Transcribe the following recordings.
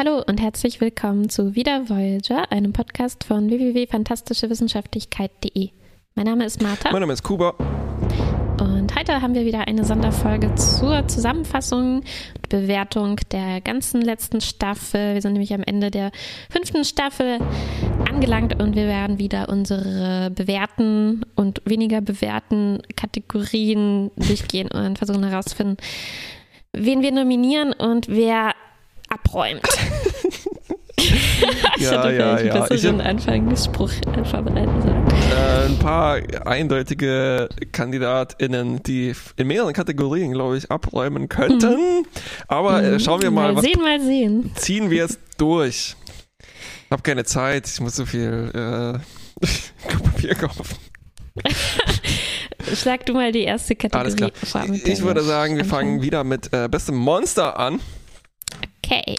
Hallo und herzlich willkommen zu Wieder Voyager, einem Podcast von www.fantastischewissenschaftlichkeit.de. Mein Name ist Martha. Mein Name ist Kuba. Und heute haben wir wieder eine Sonderfolge zur Zusammenfassung und Bewertung der ganzen letzten Staffel. Wir sind nämlich am Ende der fünften Staffel angelangt und wir werden wieder unsere bewährten und weniger bewährten Kategorien durchgehen und versuchen herauszufinden, wen wir nominieren und wer abräumt. ich Ja, hätte ja, ja. einen Ich besseren hab- Anfangsspruch vorbereiten sollen. Äh, ein paar eindeutige KandidatInnen, die in mehreren Kategorien, glaube ich, abräumen könnten. Aber äh, schauen wir mal, mal was sehen, mal sehen. ziehen wir jetzt durch. Ich habe keine Zeit, ich muss so viel äh, Papier kaufen. Schlag du mal die erste Kategorie Alles klar. der Ich würde sagen, wir anfangen. fangen wieder mit äh, bestem Monster an. Okay.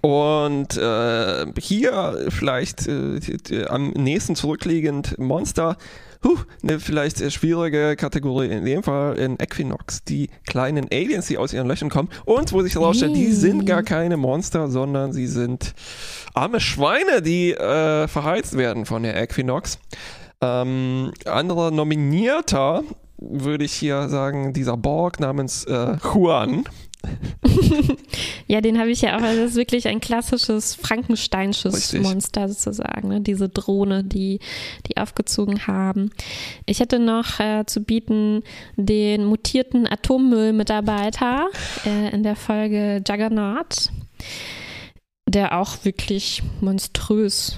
Und äh, hier vielleicht äh, die- die- am nächsten zurückliegend Monster. Huh, eine vielleicht schwierige Kategorie in dem Fall in Equinox. Die kleinen Aliens, die aus ihren Löchern kommen. Und wo sich herausstellt, die Mm. sind gar keine Monster, sondern sie sind arme Schweine, die äh, verheizt werden von der Equinox. Ähm, anderer Nominierter würde ich hier sagen, dieser Borg namens äh, Juan. Ja, den habe ich ja auch. Also das ist wirklich ein klassisches Frankensteinsches Richtig. Monster sozusagen. Ne? Diese Drohne, die die aufgezogen haben. Ich hätte noch äh, zu bieten den mutierten Atommüllmitarbeiter äh, in der Folge Juggernaut, der auch wirklich monströs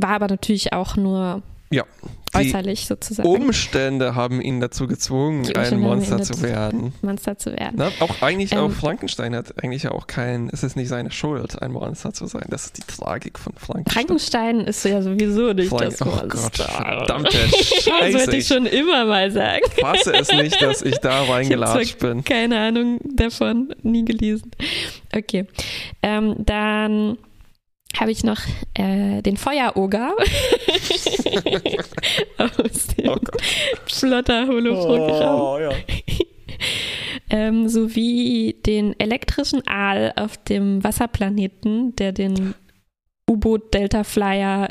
war, aber natürlich auch nur Ja. Äußerlich sozusagen Umstände haben ihn dazu gezwungen, Die ein Monster zu werden. Monster zu werden. Ne? Auch eigentlich Ähm, auch Frankenstein hat eigentlich ja auch kein, es ist nicht seine Schuld, ein Monster zu sein. Das ist die Tragik von Frankenstein. Frankenstein ist ja sowieso nicht Frank- das oh Monster. Gott, verdammte Das Scheiße. wollte ich schon immer mal sagen. Ich fasse es nicht, dass ich da Ich reingelatscht zwar bin. keine Ahnung davon, nie gelesen. Okay, ähm, dann habe ich noch äh, den Feueroger aus dem Oh. Flotter Holoprogramm, Oh, ja. ähm, sowie den elektrischen Aal auf dem Wasserplaneten, der den U-Boot Delta Flyer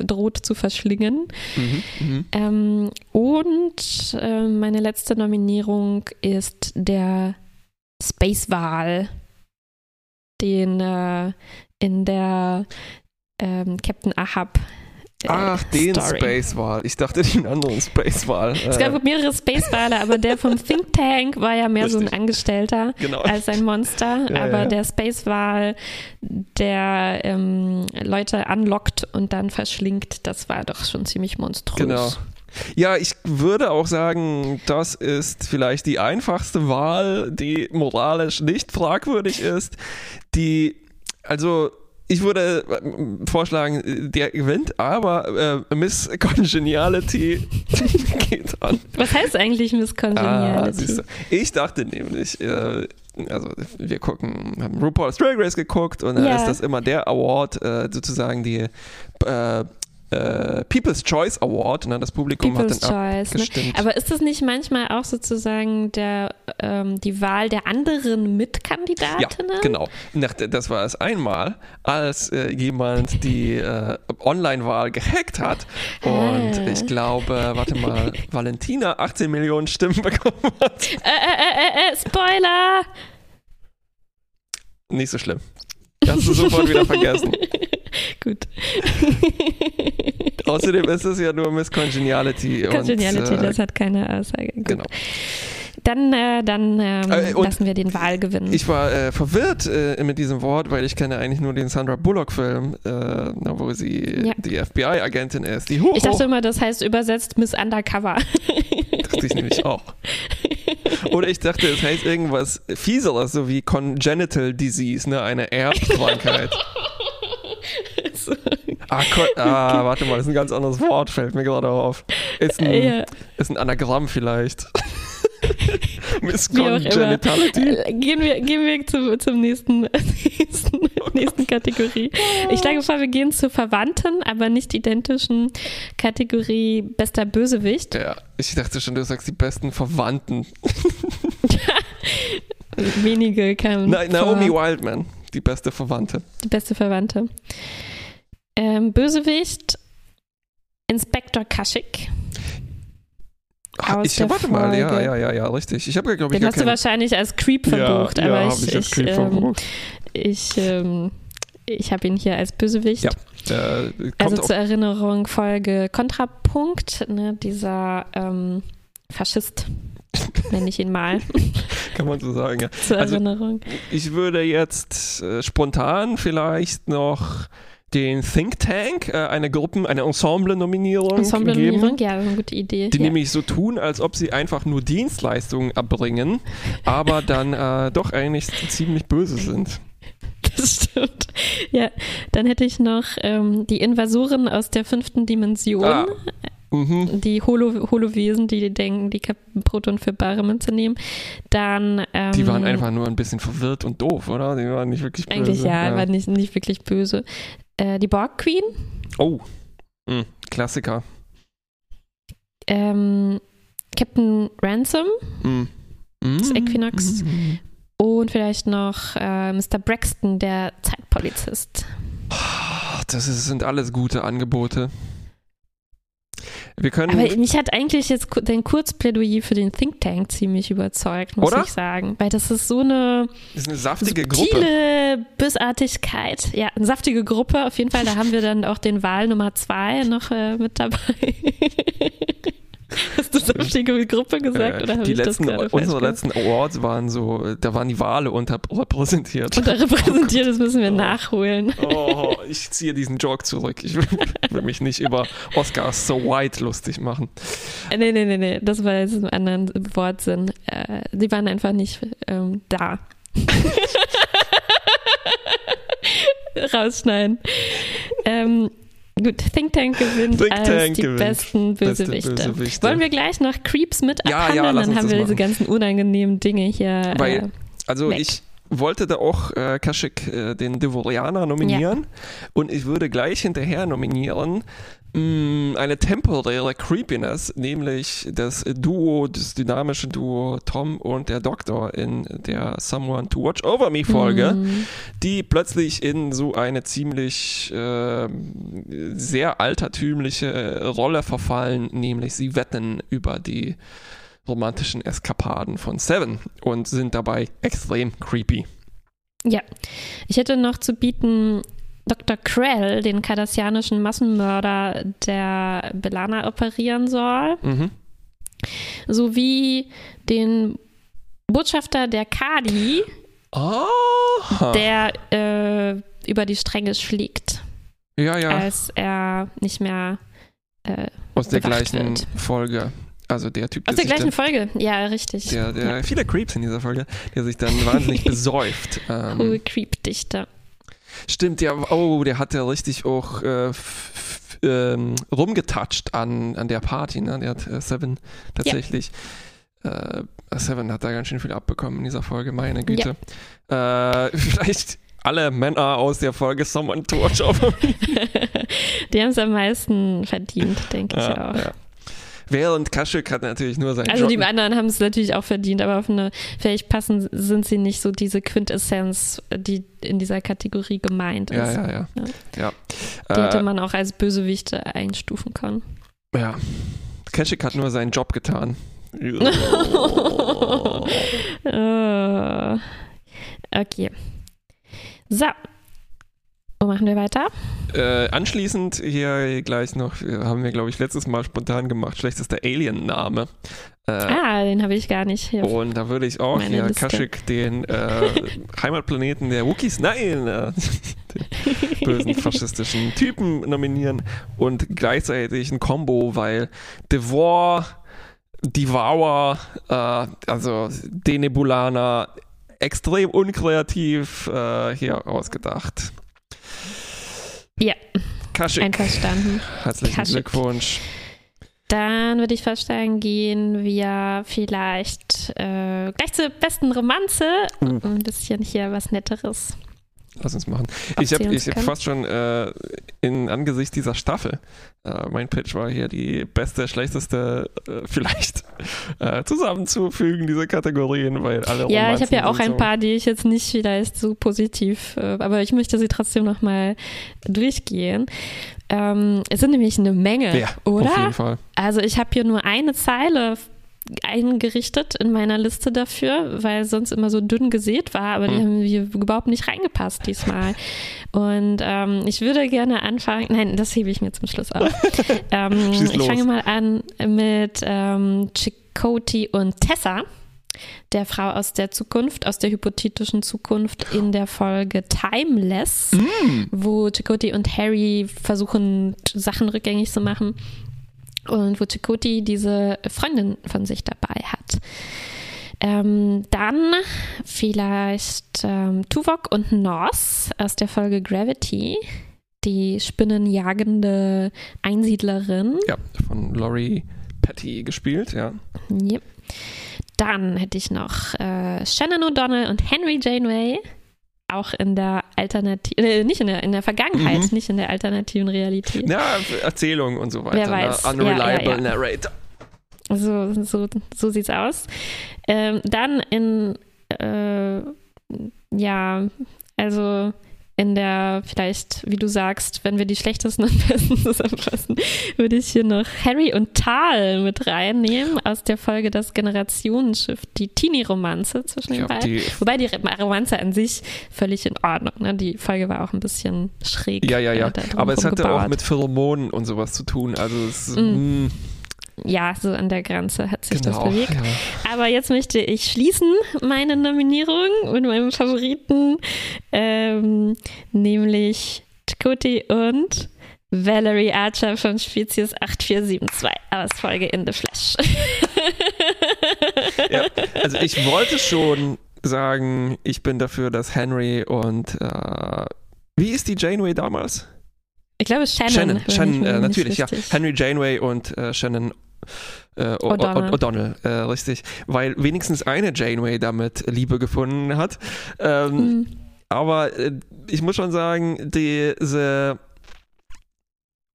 droht zu verschlingen. Mhm, mhm. Ähm, und äh, meine letzte Nominierung ist der Space Wal, den äh, in der ähm, Captain Ahab. äh, Ach, den Story. Space Wal. Ich dachte den anderen Space Wal. Es Äh, gab mehrere Space Wale, aber der vom Think Tank war ja mehr so ein Richtig. Angestellter genau. als ein Monster. Ja, aber ja. der Space Wal, der ähm, Leute anlockt und dann verschlingt, das war doch schon ziemlich monströs. Genau. Ja, ich würde auch sagen, das ist vielleicht die einfachste Wahl, die moralisch nicht fragwürdig ist. Die, also ich würde äh, vorschlagen, der gewinnt, aber äh, Miss Congeniality geht an. Was heißt eigentlich Miss Ah, Congeniality? du. ich dachte nämlich, äh, also wir gucken, haben RuPaul's Drag Race geguckt und da Ja. ist das immer der Award, äh, sozusagen die äh, People's Choice Award, ne? das Publikum People's hat dann Choice. Ne? abgestimmt. Aber ist das nicht manchmal auch sozusagen der, ähm, die Wahl der anderen Ja, Mitkandidatinnen? genau. Nach, das war es einmal, als äh, jemand die äh, Online-Wahl gehackt hat und Ah. ich glaube, warte mal, Valentina 18 Millionen Stimmen bekommen hat. Äh, äh, Spoiler! Nicht so schlimm. Kannst du sofort wieder vergessen. Gut. Außerdem ist es ja nur Miss Congeniality. Congeniality, und, äh, das hat keine Aussage. Gut. Genau. Dann, äh, dann ähm, Äh, lassen wir den Wahl gewinnen. Ich war äh, verwirrt äh, mit diesem Wort, weil ich kenne eigentlich nur den Sandra Bullock-Film, äh, wo sie Ja. die FBI-Agentin ist. Die hoch, Ich dachte immer, das heißt übersetzt Miss Undercover. dachte ich nämlich auch. Oder ich dachte, es heißt irgendwas Fieseres, so wie Congenital Disease, ne, eine Erbkrankheit. Ah, ah, warte mal, das ist ein ganz anderes Wort, fällt mir gerade auf. Ist ein, Ja. ist ein Anagramm vielleicht. Miss Wie auch immer. Congenitality. Äh, Gehen wir, gehen wir zu, zum nächsten, nächsten, nächsten Kategorie. Ich schlage vor, wir gehen zur Verwandten, aber nicht identischen Kategorie bester Bösewicht. Ja, ich dachte schon, du sagst die besten Verwandten. Wenige kamen. Na, Naomi. Wildman, die beste Verwandte. Die beste Verwandte. Ähm, Bösewicht Inspektor Kaschik. Ach, ich, warte mal, ja, ja, ja, ja, richtig. Ich habe, glaube ich, Den hast du wahrscheinlich als Creep verbucht, ja, aber ja, ich, ich, als ich, Creep ähm, verbucht. ich, ähm, ich habe ihn hier als Bösewicht. Ja. Äh, kommt Also zur Erinnerung Folge Kontrapunkt, ne, dieser ähm, Faschist, nenne ich ihn mal, kann man so sagen, ja. zur Also, Erinnerung. Ich würde jetzt äh, spontan vielleicht noch den Think Tank, äh, eine Gruppen-, eine Ensemble-Nominierung. Ensemble-Nominierung, ja, eine gute Idee. Die ja. nämlich so tun, als ob sie einfach nur Dienstleistungen erbringen, aber dann äh, doch eigentlich ziemlich böse sind. Das stimmt. Ja, dann hätte ich noch ähm, die Invasoren aus der fünften Dimension. Ah. Mhm. Die Holo Holowesen, die denken, die Proton für bare Münze nehmen. Dann. Ähm, Die waren einfach nur ein bisschen verwirrt und doof, oder? Die waren nicht wirklich böse. Eigentlich ja, war nicht, nicht wirklich böse. Äh, die Borg Queen. Oh, Mhm. Klassiker. Ähm, Captain Ransom. Mhm. Das Mhm. Equinox. Mhm. Und vielleicht noch äh, Mr. Braxton, der Zeitpolizist. Ach, Das sind alles gute Angebote. Wir können. Aber mich hat eigentlich jetzt dein Kurzplädoyer für den Think Tank ziemlich überzeugt, muss Oder? ich sagen. Weil das ist so eine das ist eine saftige Gruppe. Bösartigkeit. Ja, eine saftige Gruppe auf jeden Fall. Da haben wir dann auch den Wahl Nummer zwei noch äh, mit dabei. Hast du Gruppe gesagt Äh, oder die letzten, unsere letzten Awards waren so, da waren die Wale unterrepräsentiert. Unterrepräsentiert, das müssen wir Oh. nachholen. Oh, ich ziehe diesen Joke zurück. Ich will, will mich nicht über Oscars so white lustig machen. Äh, Nee, nee, nee, nee, das war jetzt im anderen Wortsinn. Äh, die waren einfach nicht ähm, da. Rausschneiden. Ähm, gut, Think Tank gewinnt Think als Tank die gewinnt. besten Beste Bösewichte. Bösewichte. Wollen wir gleich noch Creeps mit Ja, ja, abhandeln? uns Dann haben wir diese machen. ganzen unangenehmen Dinge hier. Weil- äh, Also Weg. ich wollte da auch äh, Kashyyyk, äh, den Devorianer, nominieren. Und ich würde gleich hinterher nominieren eine temporäre Creepiness, nämlich das Duo, das dynamische Duo Tom und der Doktor in der Someone to Watch Over Me Folge. mm, die plötzlich in so eine ziemlich äh, sehr altertümliche Rolle verfallen, nämlich sie wetten über die romantischen Eskapaden von Seven und sind dabei extrem creepy. Ja, ich hätte noch zu bieten Dr. Krell, den kardassianischen Massenmörder, der Belana operieren soll. Mhm. sowie den Botschafter der Kadi, Aha. der äh, über die Stränge schlägt, ja, ja, als er nicht mehr äh, aus der gleichen wird. Folge. Also der Typ, aus der gleichen Folge. Ja, richtig. der, der, der Ja. viele Creeps in dieser Folge, der sich dann wahnsinnig besäuft. Ähm, Hohe Creep-Dichter. Stimmt, ja, oh, der hat ja richtig auch äh, ähm, rumgetatscht an, an der Party, ne? Der hat äh, Seven tatsächlich. Äh, Seven hat da ganz schön viel abbekommen in dieser Folge, meine Güte. Äh, vielleicht alle Männer aus der Folge Someone to Watch Over. Die haben es am meisten verdient, denke ich Ja, auch. ja. Während Kashyyyk hat natürlich nur seinen Also die Job. anderen haben es natürlich auch verdient, aber auf eine, vielleicht passen, sind sie nicht so diese Quintessenz, die in dieser Kategorie gemeint ist. Ja, ja, ja. Ja. ja. Die hätte Äh, man auch als Bösewichte einstufen können. ja. Kashyyyk hat nur seinen Job getan. Äh, okay. So. Machen wir weiter? Äh, anschließend hier gleich noch, äh, haben wir glaube ich letztes Mal spontan gemacht, schlechtester Alien-Name. Äh, Ah, den habe ich gar nicht hier. Und da würde ich auch hier Liste. Kashyyyk den äh, Heimatplaneten der Wookies, nein, äh, den bösen faschistischen Typen nominieren und gleichzeitig ein Combo, weil Devor, Devour, äh, also Denebulaner, extrem unkreativ hier ausgedacht. Ja, Kashyyyk, einverstanden. herzlichen Kashyyyk. Glückwunsch. Dann würde ich vorschlagen, gehen wir vielleicht äh, gleich zur besten Romanze. Uh. Ein bisschen hier was Netteres. Lass uns machen. Ich habe ich hab fast schon äh, in Angesicht dieser Staffel, äh, mein Pitch war hier die beste, schlechteste, äh, vielleicht äh, zusammenzufügen, diese Kategorien, weil alle Ja, ich habe ja auch ein paar, die ich jetzt nicht vielleicht so positiv, äh, aber ich möchte sie trotzdem nochmal durchgehen. Ähm, es sind nämlich eine Menge, Ja, oder? auf jeden Fall. Also ich habe hier nur eine Zeile eingerichtet in meiner Liste dafür, weil sonst immer so dünn gesät war, aber die Hm. haben hier überhaupt nicht reingepasst diesmal. Und ähm, ich würde gerne anfangen, nein, das hebe ich mir zum Schluss auf. ähm, ich fange mal an mit ähm, Chakotay und Tessa, der Frau aus der Zukunft, aus der hypothetischen Zukunft in der Folge Timeless, Mm. wo Chakotay und Harry versuchen, Sachen rückgängig zu machen und wo Chakotay diese Freundin von sich dabei hat. Ähm, dann vielleicht ähm, Tuvok und Nos aus der Folge Gravity, die spinnenjagende Einsiedlerin. Ja, von Laurie Patty gespielt, ja. Yep. Dann hätte ich noch äh, Shannon O'Donnell und Henry Janeway. Auch in der alternativen, äh, nicht in der, in der Vergangenheit, Mhm. nicht in der alternativen Realität. Ja, Erzählung und so weiter. Wer weiß. Ne? Unreliable Ja, ja, ja. Narrator. So, so, so sieht's aus. Ähm, dann in, äh, ja, also in der, vielleicht, wie du sagst, wenn wir die schlechtesten und besten zusammenfassen, würde ich hier noch Harry und Tal mit reinnehmen aus der Folge Das Generationenschiff, die Teenie-Romanze zwischen den beiden. Wobei die Romanze an sich völlig in Ordnung. Ne? Die Folge war auch ein bisschen schräg. ja, ja, ja. äh, Aber es hatte auch rumgebaut. mit Pheromonen und sowas zu tun. Also es Mm. Ja, so an der Grenze hat sich genau. das bewegt. Ja. Aber jetzt möchte ich schließen meine Nominierung mit meinem Favoriten, ähm, nämlich Chakotay und Valerie Archer von Spezies 8472 aus Folge In the Flash. Ja, also ich wollte schon sagen, ich bin dafür, dass Henry und äh, wie ist die Janeway damals? Ich glaube Shannon. Shannon, Shannon äh, natürlich, ja. Henry Janeway und äh, Shannon äh, O'Donnell. O'Donnell, äh, richtig. Weil wenigstens eine Janeway damit Liebe gefunden hat. Ähm, Mhm. aber äh, ich muss schon sagen, diese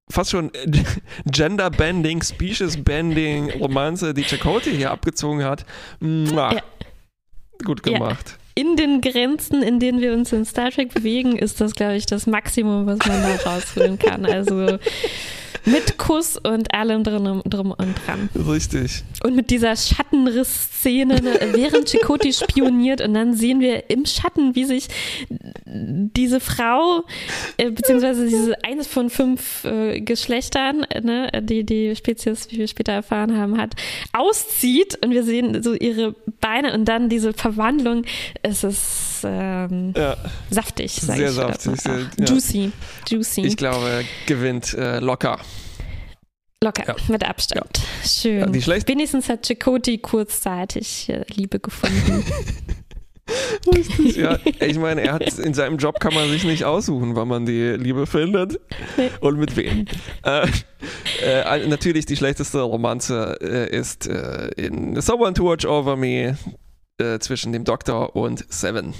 fast schon Gender-Bending, Species-Bending Romanze, die Chakotay hier abgezogen hat, Ja. gut Ja. gemacht. In den Grenzen, in denen wir uns in Star Trek bewegen, ist das, glaube ich, das Maximum, was man da rausholen kann. Also mit Kuss und allem drum, drum und dran. Richtig. Und mit dieser Schattenriss-Szene, ne, während Chakotay spioniert und dann sehen wir im Schatten, wie sich diese Frau, äh, beziehungsweise diese eines von fünf äh, Geschlechtern, äh, ne, die die Spezies, wie wir später erfahren haben, hat, auszieht und wir sehen so ihre Beine und dann diese Verwandlung. Es ist ähm, Ja, saftig, sag Sehr ich. saftig, sehr- Auch. ja. Juicy, juicy. ich glaube, gewinnt äh, locker. Locker, Ja. mit Abstand. Schön. Ja, schlecht- Wenigstens hat Chakotay kurzzeitig äh, Liebe gefunden. Ja. Ich meine, er hat in seinem Job kann man sich nicht aussuchen, wann man die Liebe findet Nee. und mit wem. Äh, äh, natürlich die schlechteste Romanze äh, ist äh, in Someone to Watch Over Me äh, zwischen dem Doktor und Seven.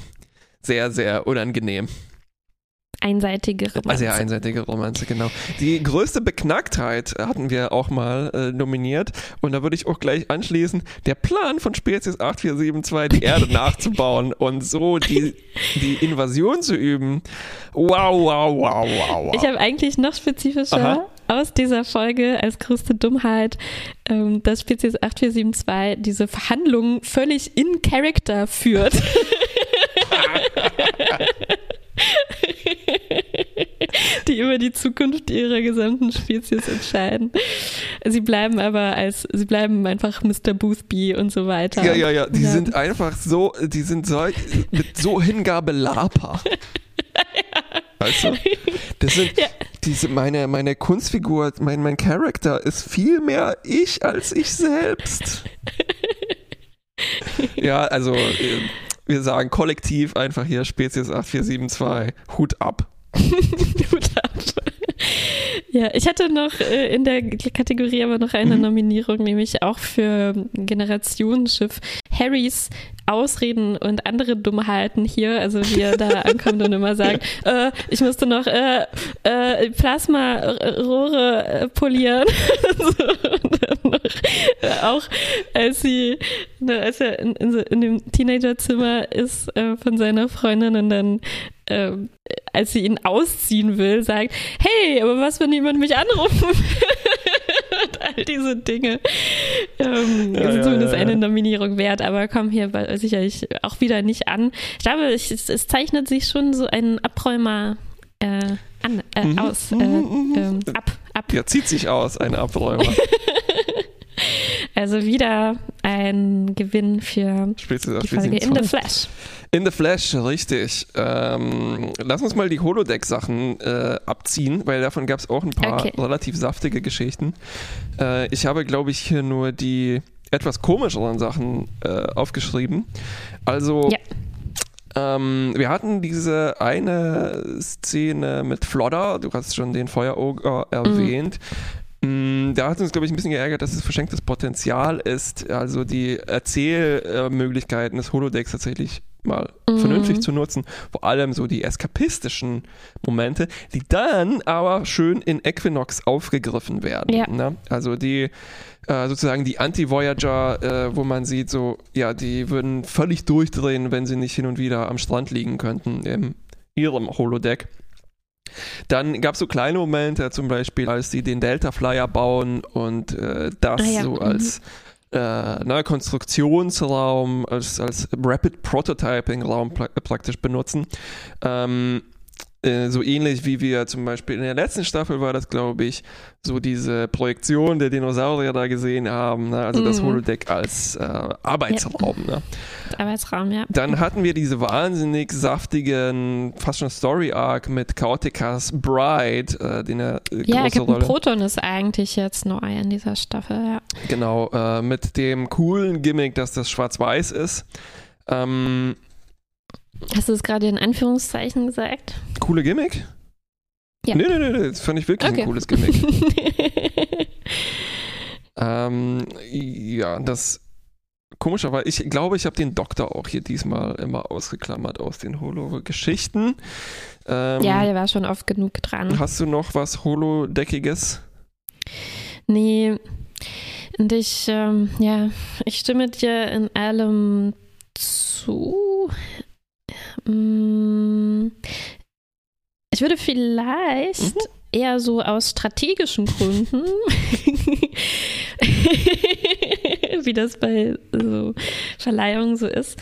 Sehr, sehr unangenehm. Einseitige Romanze. Sehr einseitige Romanze, genau. Die größte Beknacktheit hatten wir auch mal äh, nominiert und da würde ich auch gleich anschließen, der Plan von Spezies 8472, die Erde nachzubauen und so die, die Invasion zu üben. Wow, wow, wow, wow, wow. Ich habe eigentlich noch spezifischer Aha. aus dieser Folge als größte Dummheit, ähm, dass Spezies 8472 diese Verhandlungen völlig in Character führt. die über die Zukunft ihrer gesamten Spezies entscheiden. Sie bleiben aber als, sie bleiben einfach Mr. Boothby und so weiter. ja, ja, ja, die Ja. sind einfach so, die sind so, mit so Hingabe Lapa. Weißt du? Das sind, Ja. diese, meine, meine Kunstfigur, mein, mein Charakter ist viel mehr ich als ich selbst. ja, also äh, wir sagen kollektiv einfach hier Spezies 8472, Hut ab. Ja, ich hatte noch äh, in der Kategorie aber noch eine Mhm. Nominierung, nämlich auch für Generationsschiff Harrys Ausreden und andere Dummheiten hier, also wie er da ankommt und immer sagt, äh, ich musste noch äh, äh, Plasmarohre äh, polieren. und noch, äh, auch als sie, ne, als er in, in, in dem Teenagerzimmer ist äh, von seiner Freundin und dann ähm, als sie ihn ausziehen will, sagt, hey, aber was, wenn jemand mich anrufen will? und all diese Dinge. Ähm, ja, sind zumindest ja, ja. eine Nominierung wert, aber kommen hier sicherlich auch wieder nicht an. Ich glaube, es, es zeichnet sich schon so ein Abräumer äh, an, äh, mhm. aus. Äh, mhm. ähm, ab, ab. Ja, zieht sich aus, ein Abräumer. also wieder ein Gewinn für die Folge In the Flash. In the Flash, richtig. Ähm, lass uns mal die Holodeck-Sachen äh, abziehen, weil davon gab es auch ein paar okay. relativ saftige Geschichten. Äh, ich habe, glaube ich, hier nur die etwas komischeren Sachen äh, aufgeschrieben. Also, ja. ähm, wir hatten diese eine Szene mit Flodder, du hast schon den Feueroger erwähnt. Mhm. Da hat uns, glaube ich, ein bisschen geärgert, dass es verschenktes Potenzial ist, also die Erzählmöglichkeiten des Holodecks tatsächlich mal mhm. vernünftig zu nutzen. Vor allem so die eskapistischen Momente, die dann aber schön in Equinox aufgegriffen werden. Ja. Ne? Also die äh, sozusagen die Anti-Voyager, äh, wo man sieht, so, ja, die würden völlig durchdrehen, wenn sie nicht hin und wieder am Strand liegen könnten in ihrem Holodeck. Dann gab es so kleine Momente, zum Beispiel, als sie den Delta Flyer bauen und äh, das ah, ja. so als mhm äh, ne, Konstruktionsraum, als, als Rapid Prototyping Raum praktisch benutzen. Ähm, äh, so ähnlich wie wir zum Beispiel in der letzten Staffel war das, glaube ich, so diese Projektion der Dinosaurier da gesehen haben, ne? also mm. das mhm. Holodeck als äh, Arbeitsraum. Ja. Ne? Arbeitsraum, ja. Dann hatten wir diese wahnsinnig saftigen, fast schon Story-Arc mit Chaoticas Bride, äh, den er äh, Ja, Captain Rolle. Proton ist eigentlich jetzt neu in dieser Staffel, ja. Genau, äh, mit dem coolen Gimmick, dass das schwarz-weiß ist. Ähm, Hast du es gerade in Anführungszeichen gesagt? Coole Gimmick? Ja. Nee, nee, nee, nee, das fand ich wirklich okay. ein cooles Gimmick. ähm, ja, das komischerweise, ich glaube, ich habe den Doktor auch hier diesmal immer ausgeklammert aus den Holo-Geschichten. Ähm, ja, der war schon oft genug dran. Hast du noch was Holodeckiges? Nee. Und ich, ähm, ja, ich stimme dir in allem zu. Mm, ich würde vielleicht mhm. eher so aus strategischen Gründen, wie das bei so Verleihungen so ist,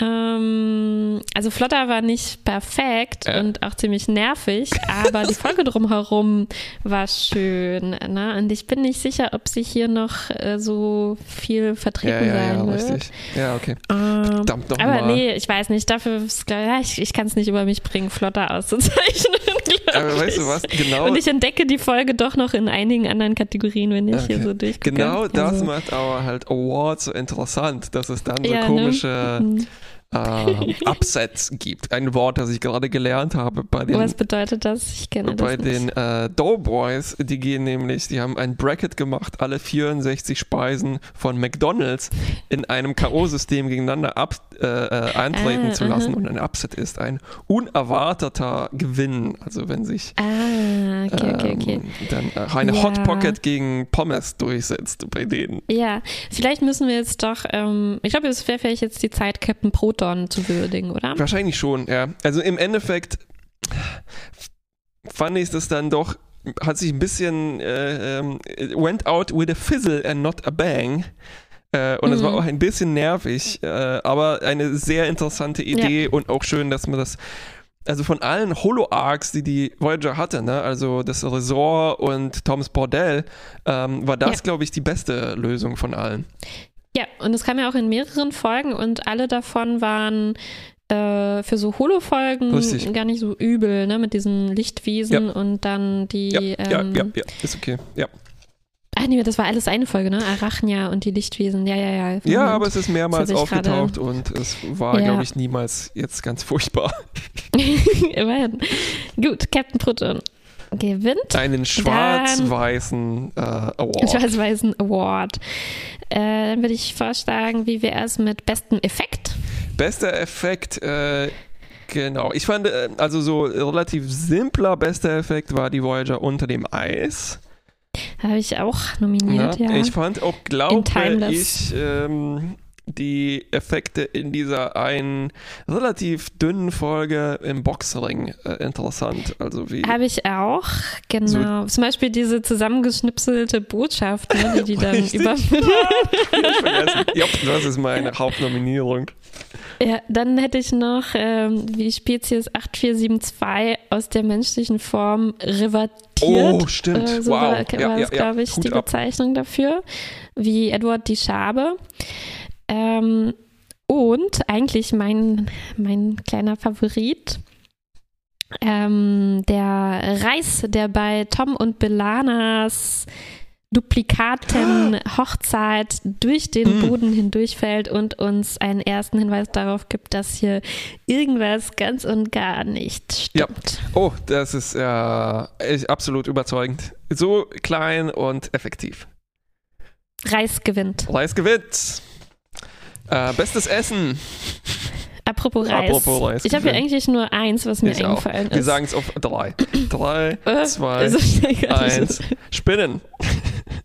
ähm, also Flotter war nicht perfekt ja. und auch ziemlich nervig, aber die Folge drumherum war schön. Ne? Und ich bin nicht sicher, ob sie hier noch äh, so viel vertreten ja, ja, sein ja, wird. Richtig. Ja, okay. Ähm, Verdammt doch aber mal. nee, ich weiß nicht. Dafür, ja, ich, ich kann es nicht über mich bringen, Flotter auszuzeichnen. Aber weißt du was? Genau. Und ich entdecke die Folge doch noch in einigen anderen Kategorien, wenn ich okay. hier so durchgehe. Genau das also. macht aber halt Awards so interessant, dass es dann so ne? komische. Ne? Äh, Upsets gibt. Ein Wort, das ich gerade gelernt habe bei den. Was bedeutet das? Ich kenne bei das nicht. den äh, Doughboys, die gehen nämlich, die haben ein Bracket gemacht, alle 64 Speisen von McDonalds in einem K.O.-System gegeneinander ab, äh, äh antreten ah, zu lassen. Uh Und ein Upset ist ein unerwarteter Gewinn. Also wenn sich ah, okay, okay, okay. Ähm, dann äh, eine ja. Hot Pocket gegen Pommes durchsetzt bei denen. Ja, vielleicht müssen wir jetzt doch, ähm, ich glaube, es wäre vielleicht jetzt die Zeit, Captain Proton Proton zu würdigen, oder? Wahrscheinlich schon, ja. Also im Endeffekt fand ich das dann doch, hat sich ein bisschen, äh, ähm, went out with a fizzle and not a bang. Äh, und es mhm. war auch ein bisschen nervig, äh, aber eine sehr interessante Idee ja. und auch schön, dass man das also von allen Holo-Arcs, die die Voyager hatte, ne, also das Resort und Tom's Bordell, ähm, war das, ja. glaube ich, die beste Lösung von allen. Ja, und es kam ja auch in mehreren Folgen und alle davon waren äh, für so Holo-Folgen gar nicht so übel, ne? Mit diesen Lichtwiesen ja. und dann die. Ja, ähm, ja, ja, ja, ist okay, ja. Ach nee, das war alles eine Folge, ne? Arachnia und die Lichtwesen, ja, ja, ja. Ja, aber es ist mehrmals aufgetaucht grade... und es war, ja. glaube ich, niemals jetzt ganz furchtbar. Immerhin. Gut, Captain Proton. Gewinnt. Einen schwarz-weißen äh, Award. Schwarz-weißen Award. Äh, dann würde ich vorschlagen, wie wäre es mit bestem Effekt? Bester Effekt, äh, genau. Ich fand, äh, also so relativ simpler bester Effekt war die Voyager unter dem Eis. Habe ich auch nominiert, ja. Ich fand auch, glaube ich, ähm, die Effekte in dieser einen relativ dünnen Folge im Boxring äh, interessant. Also wie Habe ich auch, genau. Zum Beispiel diese zusammengeschnipselte Botschaft, ne, die die dann Richtig. über. ich vergessen. Ja, das ist meine Hauptnominierung. Ja, dann hätte ich noch ähm, wie Spezies 8472 aus der menschlichen Form revertiert. Oh, stimmt. Äh, so wow. war, war ja, das, ja, ja. glaube ich, Hut die ab. Bezeichnung dafür. Wie Edward die Schabe. Ähm, und eigentlich mein, mein kleiner Favorit, ähm, der Reis, der bei Tom und Belanas Duplikaten Hochzeit durch den Mm. Boden hindurchfällt und uns einen ersten Hinweis darauf gibt, dass hier irgendwas ganz und gar nicht Ja. stimmt. Oh, das ist äh, absolut überzeugend. So klein und effektiv. Reis gewinnt. Reis gewinnt. Äh, bestes Essen. Apropos Reis. Apropos Reis ich habe gewinnt. eigentlich nur eins, was mir Ich auch. eingefallen Wir ist. sagen es auf drei. Drei, Äh, zwei, so eins. Spinnen.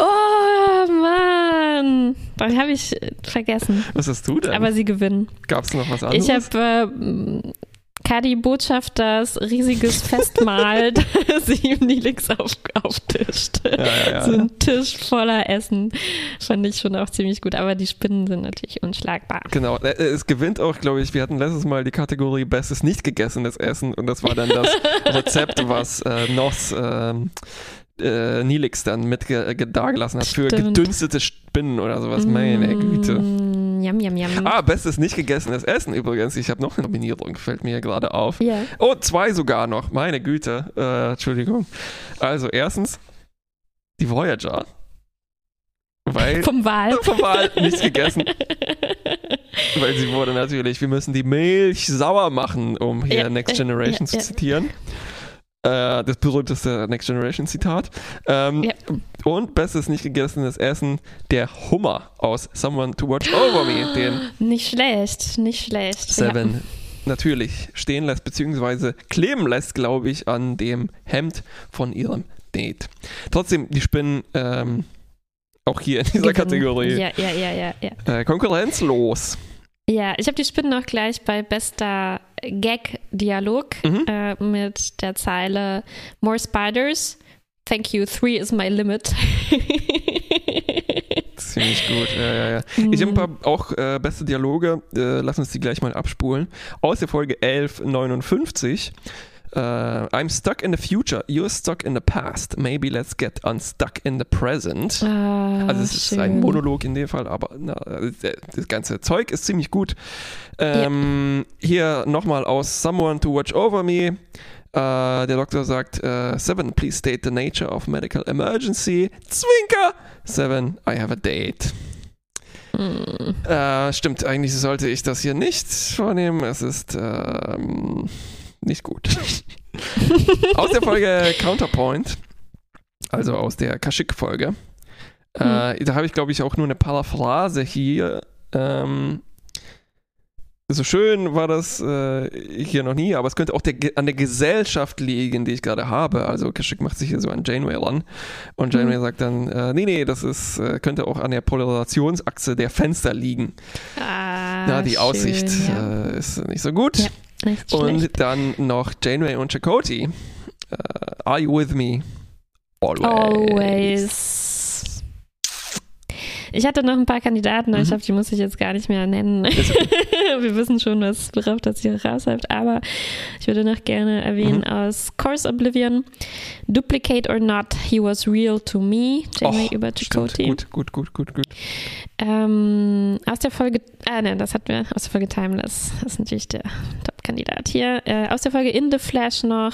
Oh Mann, dann habe ich vergessen. Was hast du denn? Aber sie gewinnen. Gab es noch was anderes? Ich habe äh, Kadi Botschafters riesiges Festmahl, das sie ihm Nilix auf, auftischt. ja, ja, ja. So ein Tisch voller Essen. Fand ich schon auch ziemlich gut. Aber die Spinnen sind natürlich unschlagbar. Genau, äh, es gewinnt auch, glaube ich, wir hatten letztes Mal die Kategorie Bestes nicht gegessenes Essen und das war dann das Rezept, was äh, Nos ähm, äh, Nilix dann mit ge dagelassen hat für Stimmt. gedünstete Spinnen oder sowas. Meine Güte. Yum, yum, yum. Ah, bestes nicht gegessenes Essen übrigens. Ich habe noch eine Nominierung, fällt mir hier gerade auf. Ja. Oh, zwei sogar noch. Meine Güte. Äh, Entschuldigung. Also, erstens, die Voyager. Weil Vom Wal. vom Wal nicht gegessen. Weil sie wurde natürlich, wir müssen die Milch sauer machen, um hier Ja, Next äh, Generation ja, zu ja. Äh, das berühmteste Next Generation Zitat. Ähm, Ja. Und bestes nicht gegessenes Essen, der Hummer aus Someone to Watch Over Me, den Nicht schlecht, nicht schlecht. Seven natürlich stehen lässt, beziehungsweise kleben lässt, glaube ich, an dem Hemd von ihrem Date. Trotzdem, die Spinnen ähm, auch hier in Ja. dieser Gewinnen. Kategorie Ja, ja, ja, ja, ja. äh, konkurrenzlos. Ja, ich habe die Spinnen auch gleich bei bester Gag-Dialog Mhm. äh, mit der Zeile More Spiders. Thank you, three is my limit. Ziemlich gut, ja, ja, ja. Ich habe ein paar auch äh, beste Dialoge, äh, lass uns die gleich mal abspulen. Aus der Folge 1159. Äh, I'm stuck in the future, you're stuck in the past. Maybe let's get unstuck in the present. Ah, Also es ist schön. ein Monolog in dem Fall, aber na, das ganze Zeug ist ziemlich gut. Ähm, Hier nochmal aus Someone to Watch Over Me. Äh, der Doktor sagt, äh, Seven, please state the nature of medical emergency. Zwinker! Seven, I have a date. Äh, stimmt, eigentlich sollte ich das hier nicht vornehmen. Es ist ähm, nicht gut. aus der Folge Counterpoint, also aus der Kashyyyk-Folge, äh, da habe ich, glaube ich, auch nur eine Paraphrase hier. Ähm, so schön war das äh, hier noch nie, aber es könnte auch der, an der Gesellschaft liegen, die ich gerade habe. Also Kashyyyk macht sich hier so an Janeway ran und Janeway Mhm. sagt dann, äh, nee, nee, das ist, äh, könnte auch an der Polarisationsachse der Fenster liegen. Ah, Na, die schön, Aussicht Ja. äh, ist nicht so gut. Ja, Nicht und schlecht. dann noch Janeway und Chakoti. Äh, are you with me? Always. Always. Ich hatte noch ein paar Kandidaten, aber ich Mhm. glaube, die muss ich jetzt gar nicht mehr nennen. Wir wissen schon, was, worauf das hier rausläuft, aber ich würde noch gerne erwähnen Mhm. aus Course Oblivion, Duplicate or Not, He Was Real to Me, Janeway Och, über Chakoti. gut, gut, gut, gut, gut. Ähm, aus der Folge, ah nein, das hatten wir aus der Folge Timeless. Das ist natürlich der Kandidat. Hier äh, aus der Folge In the Flash noch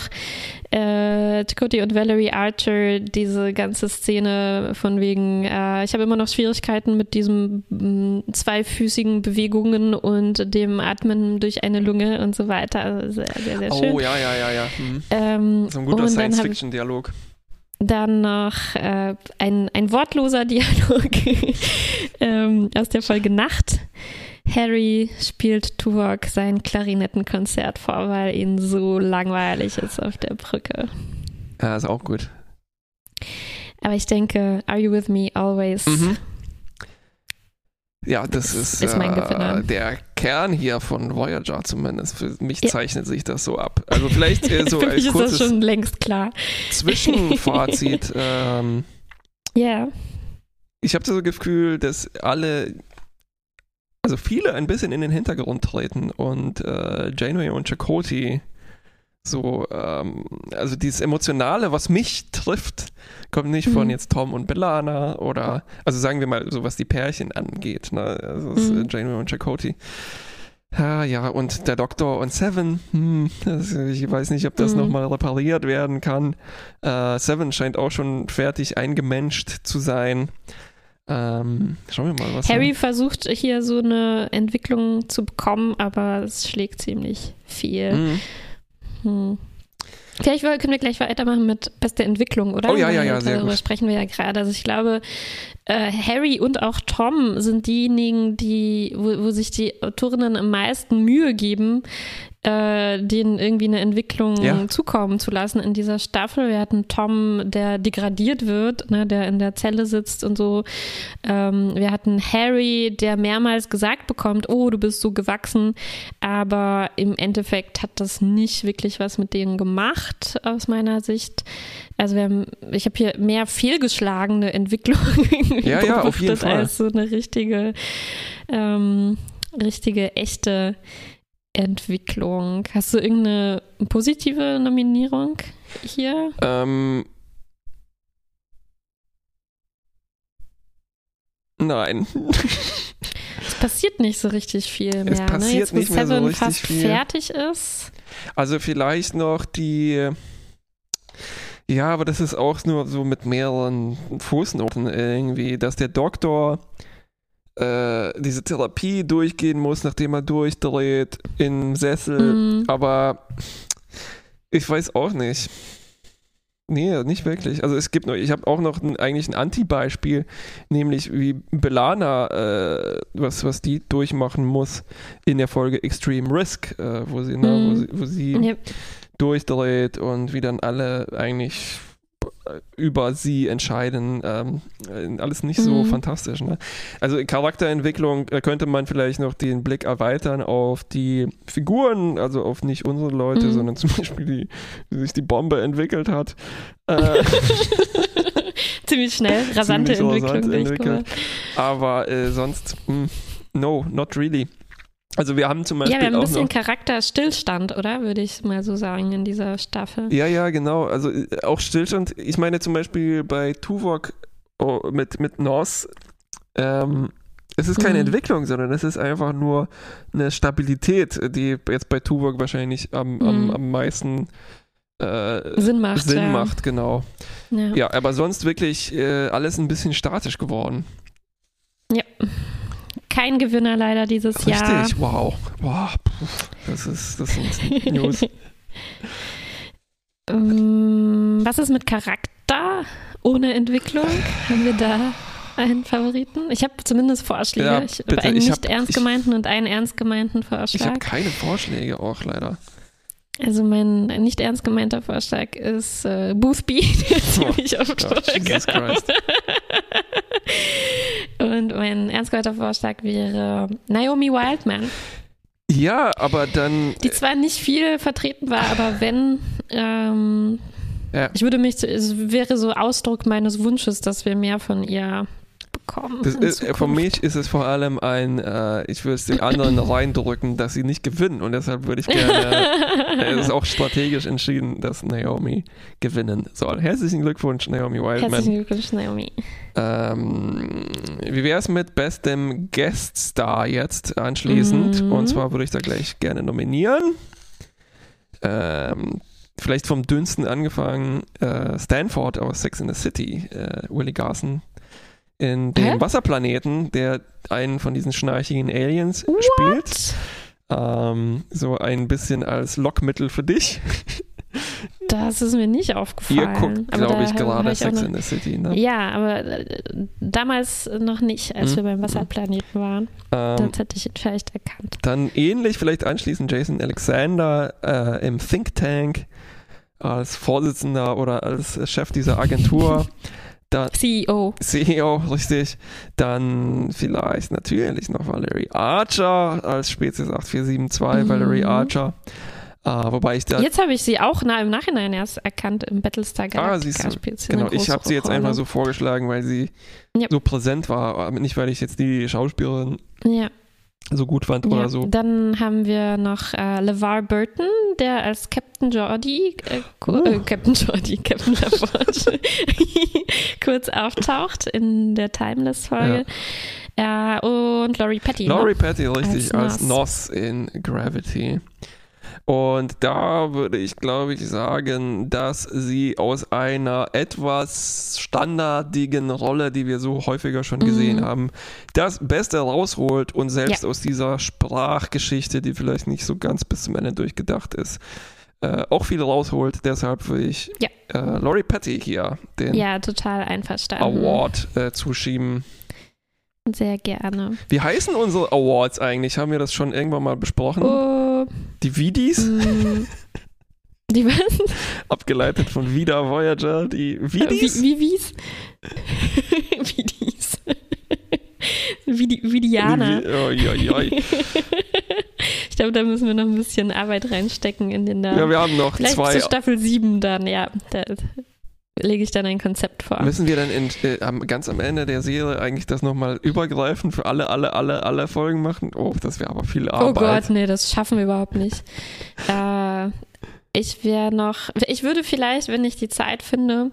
äh, Chakotay und Valerie Archer, diese ganze Szene von wegen, äh, ich habe immer noch Schwierigkeiten mit diesen mm, zweifüßigen Bewegungen und dem Atmen durch eine Lunge und so weiter. Also sehr, sehr, sehr schön. Oh, ja, ja, ja, ja. Mhm. Ähm, So ein guter Science-Fiction-Dialog. dann noch äh, ein, ein wortloser Dialog ähm, aus der Folge Nacht. Harry spielt Tuvok sein Klarinettenkonzert vor, weil ihn so langweilig ist auf der Brücke. Ja, ist auch gut. Aber ich denke, Are You With Me Always? Mhm. Ja, das Ist- ist, äh, der Kern hier von Voyager zumindest. Für mich Ja. zeichnet sich das so ab. Also vielleicht äh, so Für als mich ist das schon längst klar. Zwischenfazit. ähm, Ja, ich habe so das Gefühl, dass alle, also viele ein bisschen in den Hintergrund treten und äh, Janeway und Chakotay so, ähm, also dieses Emotionale, was mich trifft, kommt nicht von Mhm. jetzt Tom und Belana oder, also sagen wir mal, so was die Pärchen angeht, ne? Also Mhm. äh, Janeway und Chakotay. Ja, ja, und der Doktor und Seven, hm, das, ich weiß nicht, ob das Mhm. nochmal repariert werden kann. Äh, Seven scheint auch schon fertig eingemenscht zu sein. Ähm, schauen wir mal, was Harry versucht hier so eine Entwicklung zu bekommen, aber es schlägt ziemlich viel. Mhm. Hm. Vielleicht können wir gleich weitermachen mit beste Entwicklung, oder? Oh ja, ja, ja, sehr Darüber gut. sprechen wir ja gerade. Also ich glaube, äh, Harry und auch Tom sind diejenigen, die, wo, wo sich die Autorinnen am meisten Mühe geben, äh, denen irgendwie eine Entwicklung Ja. zukommen zu lassen in dieser Staffel. Wir hatten Tom, der degradiert wird, ne, der in der Zelle sitzt und so. Ähm, wir hatten Harry, der mehrmals gesagt bekommt, oh, du bist so gewachsen, aber im Endeffekt hat das nicht wirklich was mit denen gemacht, aus meiner Sicht. Also wir haben, ich habe hier mehr fehlgeschlagene Entwicklung Ja, ja, auf jeden Fall. als so eine richtige, ähm, richtige, echte Entwicklung. Hast du irgendeine positive Nominierung hier? Ähm, nein. Es passiert nicht so richtig viel mehr. Es ne? passiert Jetzt, wo nicht mehr so richtig fast viel. fertig ist. Also vielleicht noch die. Ja, aber das ist auch nur so mit mehreren Fußnoten irgendwie, dass der Doktor äh, diese Therapie durchgehen muss, nachdem er durchdreht im Sessel. Mhm. Aber ich weiß auch nicht. Nee, nicht wirklich. Also es gibt noch, ich habe auch noch ein, eigentlich ein Anti-Beispiel, nämlich wie Belana, äh, was, was die durchmachen muss in der Folge Extreme Risk, äh, wo sie, ne, wo Mhm. sie, wo sie Ja, durchdreht und wie dann alle eigentlich über sie entscheiden. Ähm, äh, alles nicht so Mhm. fantastisch. Ne? Also Charakterentwicklung äh, könnte man vielleicht noch den Blick erweitern auf die Figuren, also auf nicht unsere Leute, Mhm. sondern zum Beispiel die, wie sich die Bombe entwickelt hat. Äh, ziemlich schnell, rasante Ziemlich Entwicklung. rasant entwickelt. aber äh, sonst, mh, no, not really. Also wir haben zum Beispiel Ja, wir haben ein bisschen Charakterstillstand, oder? Würde ich mal so sagen, in dieser Staffel. Ja, ja, genau. Also äh, auch Stillstand. Ich meine zum Beispiel bei Tuvok oh, mit, mit Nos, ähm, es ist keine Mhm. Entwicklung, sondern es ist einfach nur eine Stabilität, die jetzt bei Tuvok wahrscheinlich am, am, Mhm. am meisten äh, Sinn macht. Sinn ja. macht, genau. Ja. Ja, aber sonst wirklich äh, alles ein bisschen statisch geworden. Kein Gewinner leider dieses Richtig, Jahr. wow. Wow, puh, das ist, das sind News. Ähm, Was ist mit Charakter ohne Entwicklung? Haben wir da einen Favoriten? Ich habe zumindest Vorschläge. Ja, ich habe einen Ich nicht hab- ernst ich- gemeinten und einen ernst gemeinten Ich habe Vorschlag. keine Vorschläge auch leider. Also mein nicht ernst gemeinter Vorschlag ist äh, Boothby, der ziemlich oft Gott, Jesus. Christ. Ernst gemeinter Vorschlag wäre Naomi Wildman, Ja, aber dann die zwar nicht viel vertreten war, aber wenn, ähm, Ja. ich würde mich, es wäre so Ausdruck meines Wunsches, dass wir mehr von ihr bekommen. Ist, äh, für mich ist es vor allem ein, äh, ich würde es den anderen reindrücken, dass sie nicht gewinnen und deshalb würde ich gerne, äh, es ist auch strategisch entschieden, dass Naomi gewinnen soll. Herzlichen Glückwunsch, Naomi Wildman. Herzlichen Glückwunsch, Naomi. Ähm, wie wäre es mit bestem Guest Star jetzt anschließend? Mhm. Und zwar würde ich da gleich gerne nominieren. Ähm, vielleicht vom dünnsten angefangen, äh, Stanford aus Sex in the City, äh, Willie Garson in dem Hä? Wasserplaneten, der einen von diesen schnarchigen Aliens What? spielt. Ähm, so ein bisschen als Lockmittel für dich. Das ist mir nicht aufgefallen. Ihr guckt, glaube ich, gerade Sex in the City. Ne? Ja, aber äh, damals noch nicht, als Mhm. wir beim Wasserplaneten waren. Ähm, Das hätte ich ihn vielleicht erkannt. Dann ähnlich, vielleicht anschließend Jason Alexander äh, im Think Tank als Vorsitzender oder als Chef dieser Agentur. Dann CEO. CEO, richtig. Dann vielleicht natürlich noch Valerie Archer als Spezies 8472, Mhm. Valerie Archer. Äh, wobei ich da. Jetzt habe ich sie auch na, im Nachhinein erst erkannt im Battlestar Ah, Galactica. spielt sie Genau, ich habe sie jetzt einfach so vorgeschlagen, weil sie Ja. so präsent war. Aber nicht, weil ich jetzt die Schauspielerin Ja, so gut fand ja. oder so. Dann haben wir noch äh, LeVar Burton, der als Captain Geordie, äh, Uh. äh, Captain Geordie, Captain LaForge, kurz auftaucht in der Timeless-Folge. Ja. und Laurie Petty. Laurie ne? Petty, richtig, als Als Noss in Gravity. Und da würde ich, glaube ich, sagen, dass sie aus einer etwas standardigen Rolle, die wir so häufiger schon gesehen Mhm. haben, das Beste rausholt und selbst Ja. aus dieser Sprachgeschichte, die vielleicht nicht so ganz bis zum Ende durchgedacht ist, äh, auch viel rausholt. Deshalb würde ich Ja. Äh, Laurie Petty hier den Ja, total einverstanden. Award äh, zuschieben. Sehr gerne. Wie heißen unsere Awards eigentlich? Haben wir das schon irgendwann mal besprochen? Oh, Die Vidis, mm, die was? abgeleitet von Vida Voyager, die Vidis? Wie, wie wie's? wie dies? wie die Vidianer. Die Vi- Oi, oi, oi. Ich glaube, da müssen wir noch ein bisschen Arbeit reinstecken in den da. Ja, wir haben noch Vielleicht zwei. zu Staffel 7 dann, ja. Da lege ich dann ein Konzept vor. Müssen wir dann in, äh, ganz am Ende der Serie eigentlich das nochmal übergreifend für alle, alle, alle, alle Folgen machen? Oh, das wäre aber viel Oh Arbeit. Gott, nee, das schaffen wir überhaupt nicht. äh, ich wäre noch, ich würde vielleicht, wenn ich die Zeit finde,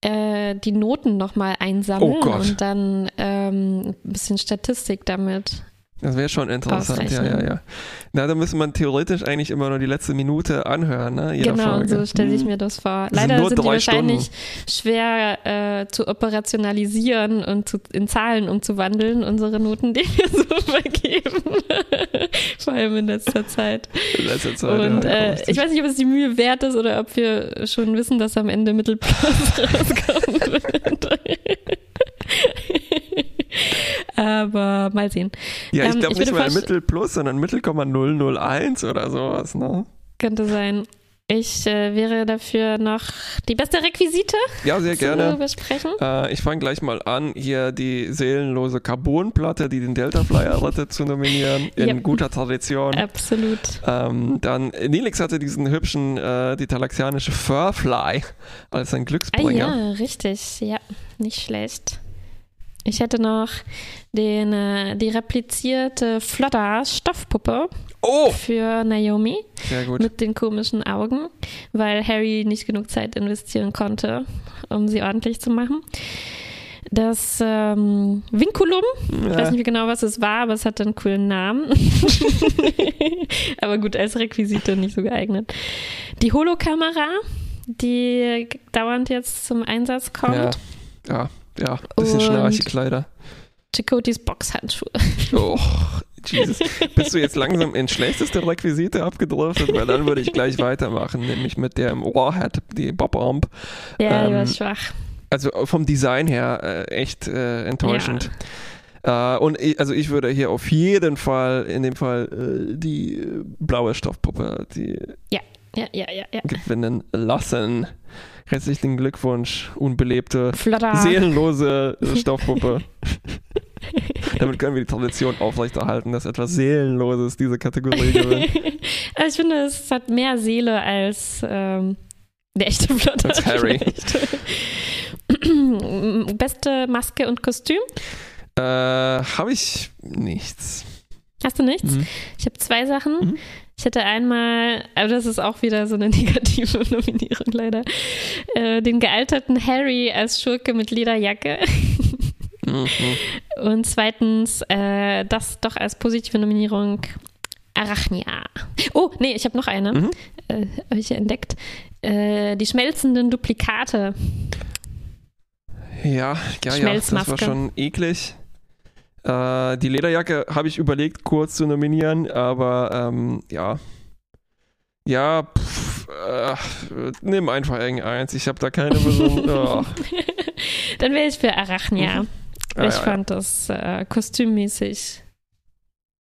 äh, die Noten nochmal einsammeln Oh und dann ähm, ein bisschen Statistik damit. Das wäre schon interessant, ja, ja, ja. Na, da müsste man theoretisch eigentlich immer nur die letzte Minute anhören, ne? Jeder genau, Folge. so stelle ich Hm. mir das vor. Das sind Leider nur sind die wahrscheinlich schwer äh, zu operationalisieren und zu, in Zahlen umzuwandeln, unsere Noten, die wir so vergeben. Vor allem in letzter Zeit. In letzter Zeit, Und ja, äh, ich weiß nicht, ob es die Mühe wert ist oder ob wir schon wissen, dass am Ende Mittelplus rauskommen wird. Aber mal sehen. ja, ich ähm, glaube ich nicht mal Mittel plus, sondern Mittel, 001 oder sowas, ne? Könnte sein. Ich äh, wäre dafür noch die beste Requisite Ja, sehr zu gerne. besprechen. Äh, ich fange gleich mal an, hier die seelenlose Carbonplatte, die den Delta Flyer rettet, zu nominieren, in Ja. guter Tradition. Absolut. Ähm, dann, Nilix hatte diesen hübschen, äh, die talaxianische Furfly als sein Ah Glücksbringer. ja, richtig. Ja, nicht schlecht. Ich hätte noch den, äh, die replizierte Flotter Stoffpuppe Oh, für Naomi mit den komischen Augen, weil Harry nicht genug Zeit investieren konnte, um sie ordentlich zu machen. Das ähm, Vinculum, ich weiß nicht genau, was es war, aber es hatte einen coolen Namen. aber gut, als Requisite nicht so geeignet. Die Holokamera, die dauernd jetzt zum Einsatz kommt. ja, ja, ja, bisschen Und- Schnarchekleider. Chakotys Boxhandschuhe. Oh, Jesus. Bist du jetzt langsam in schlechteste Requisite abgedriftet? Weil dann würde ich gleich weitermachen, nämlich mit der Warhead, die Bob-Arm. Ja, die war Ähm, schwach. Also vom Design her äh, echt äh, enttäuschend. Äh, und ich, also ich würde hier auf jeden Fall, in dem Fall, äh, die äh, blaue Stoffpuppe, die Ja, ja, ja, ja. gewinnen lassen. Herzlichen Glückwunsch, unbelebte, Flotter. seelenlose äh, Stoffpuppe. Damit können wir die Tradition aufrechterhalten, dass etwas Seelenloses diese Kategorie gewinnt. also ich finde, es hat mehr Seele als ähm, der echte Flotter. Als Harry. Beste Maske und Kostüm? äh, Habe ich nichts. Hast du nichts? Mhm. Ich habe zwei Sachen. Mhm. Ich hätte einmal, aber das ist auch wieder so eine negative Nominierung leider, äh, den gealterten Harry als Schurke mit Lederjacke. Mhm. Und zweitens, äh, das doch als positive Nominierung Arachnia. Oh, nee, ich habe noch eine. Mhm. Äh, habe ich hier entdeckt. Äh, die schmelzenden Duplikate. Ja, ja, ja, das war schon eklig. Äh, die Lederjacke habe ich überlegt, kurz zu nominieren, aber ähm, ja. Ja, pff, äh, nimm einfach irgendeins. Ich habe da keine besondere. Oh. Dann wäre ich für Arachnia. Ah, ich ja, fand das äh, kostümmäßig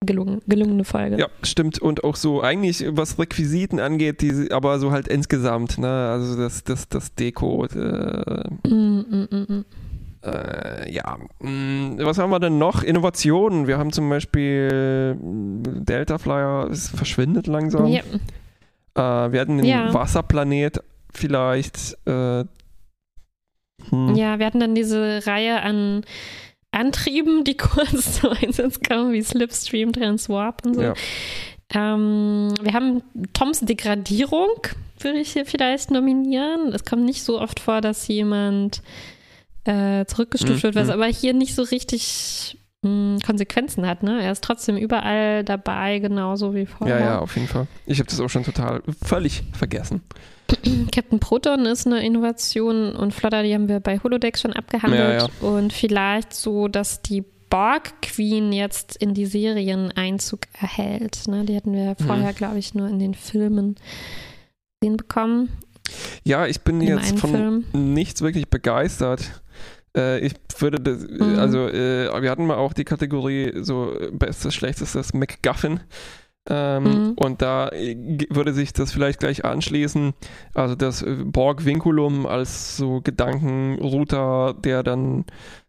gelungen, gelungene Folge. Ja, stimmt. Und auch so eigentlich, was Requisiten angeht, die, aber so halt insgesamt, ne? Also das, das, das Deko, äh, Mm, mm, mm, mm. Äh, ja. Mm, Was haben wir denn noch? Innovationen. Wir haben zum Beispiel mm, Delta Flyer, es verschwindet langsam. Ja, Äh, wir hatten den Ja. Wasserplanet vielleicht. Äh, hm. ja, wir hatten dann diese Reihe an Antrieben, die kurz zum Einsatz kamen, wie Slipstream, Transwarp und so. Ja. Ähm, wir haben Toms Degradierung, würde ich hier vielleicht nominieren. Es kommt nicht so oft vor, dass jemand äh, zurückgestuft Mhm, wird, was mhm. aber hier nicht so richtig mh, Konsequenzen hat. Ne? Er ist trotzdem überall dabei, genauso wie vorher. ja, ja, auf jeden Fall. Ich habe das auch schon total völlig vergessen. Captain Proton ist eine Innovation und Flodder, die haben wir bei Holodeck schon abgehandelt. Ja, Und vielleicht so, dass die Borg Queen jetzt in die Serien Einzug erhält. Ne? Die hatten wir Mhm. vorher, glaube ich, nur in den Filmen sehen bekommen. Ja, ich bin In jetzt von Film. nichts wirklich begeistert. Äh, ich würde das, Mhm. also äh, wir hatten mal auch die Kategorie so äh, bestes, schlechtestes MacGuffin. Ähm, Mhm. Und da äh, würde sich das vielleicht gleich anschließen. Also das äh, Borg Vinculum als so Gedankenrouter, der dann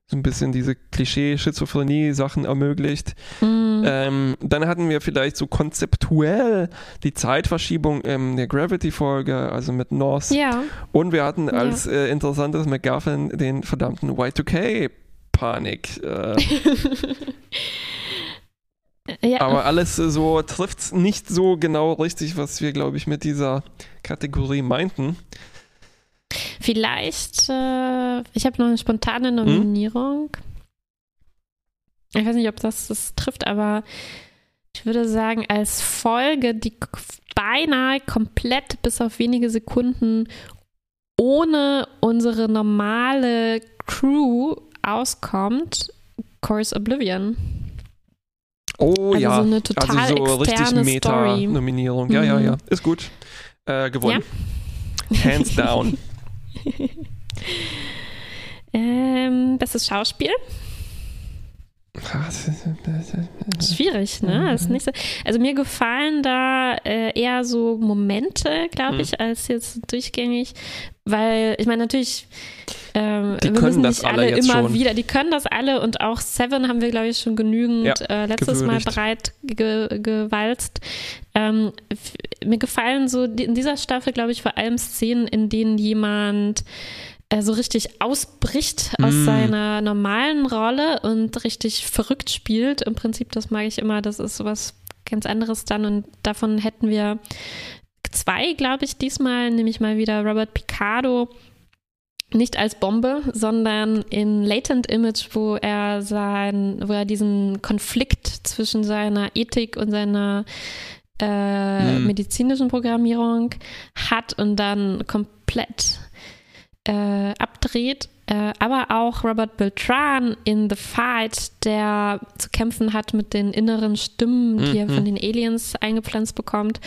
so ein bisschen diese Klischee-Schizophrenie-Sachen ermöglicht. Mhm. Ähm, dann hatten wir vielleicht so konzeptuell die Zeitverschiebung in der Gravity-Folge, also mit North. ja, Und wir hatten als äh, interessantes MacGuffin den verdammten Y2K-Panik. Äh, ja. aber alles so trifft es nicht so genau richtig, was wir, glaube ich, mit dieser Kategorie meinten. Vielleicht, äh, ich habe noch eine spontane Nominierung. Ich weiß nicht, ob das das trifft, aber ich würde sagen, als Folge, die beinahe komplett bis auf wenige Sekunden ohne unsere normale Crew auskommt, Chorus Oblivion. Oh Also ja, so eine total also so richtig. Meta-Nominierung. Ja, ja, ja, ist gut. Äh, gewonnen. Hands down. Ähm, bestes Schauspiel. Schwierig, ne? Ist nicht so. Also mir gefallen da äh, eher so Momente, glaube Mhm. ich, als jetzt durchgängig, weil ich meine natürlich, ähm, Die wir können müssen das nicht alle alle jetzt immer schon. wieder, die können das alle und auch Seven haben wir, glaube ich, schon genügend Ja, äh, letztes gewürdigt. Mal breit ge gewalzt. Ähm, mir gefallen so die, in dieser Staffel, glaube ich, vor allem Szenen, in denen jemand äh, so richtig ausbricht aus Mm. seiner normalen Rolle und richtig verrückt spielt. Im Prinzip, das mag ich immer, das ist was ganz anderes dann und davon hätten wir zwei, glaube ich, diesmal, nämlich mal wieder Robert Picardo. Nicht als Bombe, sondern in Latent Image, wo er sein, wo er diesen Konflikt zwischen seiner Ethik und seiner äh, Mhm. medizinischen Programmierung hat und dann komplett äh, abdreht. Äh, aber auch Robert Beltran in The Fight, der zu kämpfen hat mit den inneren Stimmen, die er Mhm. von den Aliens eingepflanzt bekommt,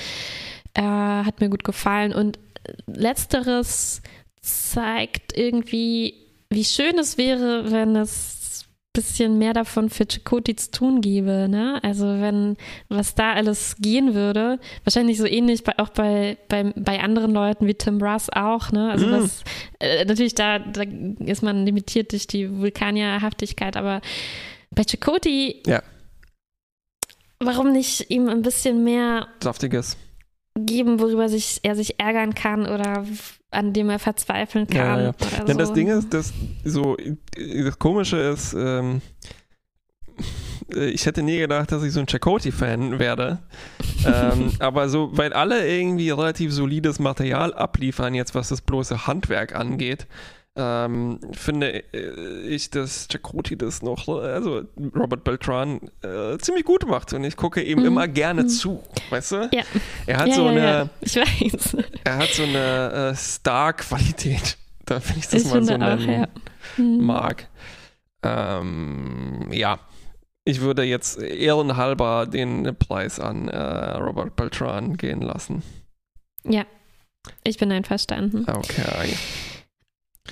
äh, hat mir gut gefallen. Und letzteres zeigt irgendwie, wie schön es wäre, wenn es ein bisschen mehr davon für Chakoti zu tun gäbe. Ne? Also wenn, was da alles gehen würde, wahrscheinlich so ähnlich bei, auch bei, bei, bei anderen Leuten wie Tim Russ auch. Ne? Also Mm. was, äh, natürlich da, da ist man limitiert durch die Vulkanierhaftigkeit, aber bei Chakoti, Ja. warum nicht ihm ein bisschen mehr Saftiges. Geben, worüber sich, er sich ärgern kann oder an dem er verzweifeln Ja, kann. ja. Oder Denn so. das Ding ist, dass so, das Komische ist, ähm, ich hätte nie gedacht, dass ich so ein Chakoti-Fan werde. ähm, aber so, weil alle irgendwie relativ solides Material abliefern, jetzt was das bloße Handwerk angeht, ähm, finde äh, ich, dass Chakoti das noch, also Robert Beltran, äh, ziemlich gut macht und ich gucke ihm Mhm. immer gerne Mhm. zu, weißt du? Ja. Er hat ja, so ja, eine, ja. Ich weiß. er hat so eine äh, Star-Qualität, da finde ich das Ich mal so auch, nennen ja. Mhm. mag. Ähm, ja, ich würde jetzt ehrenhalber den Preis an äh, Robert Beltran gehen lassen. Ja. Ich bin einverstanden. Okay.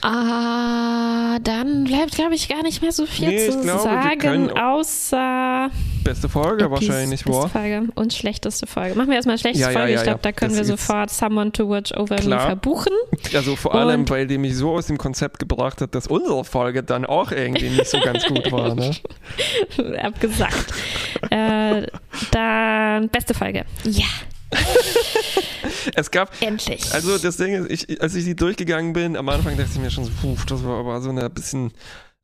Ah, dann bleibt, glaube ich, gar nicht mehr so viel Nee, ich zu glaube, sagen, außer Beste Folge Epis- wahrscheinlich, beste war. Folge und schlechteste Folge. Machen wir erstmal schlechteste Ja, ja, Folge. ja, ich glaube, ja. da können Das wir sofort Someone to Watch Over Me Klar. verbuchen. Also vor allem, Und- weil die mich so aus dem Konzept gebracht hat, dass unsere Folge dann auch irgendwie nicht so ganz gut war. Ne? Abgesagt. äh, dann beste Folge. Ja, Es gab, endlich. also das Ding ist, ich, als ich die durchgegangen bin, am Anfang dachte ich mir schon so, puh, das war aber so eine bisschen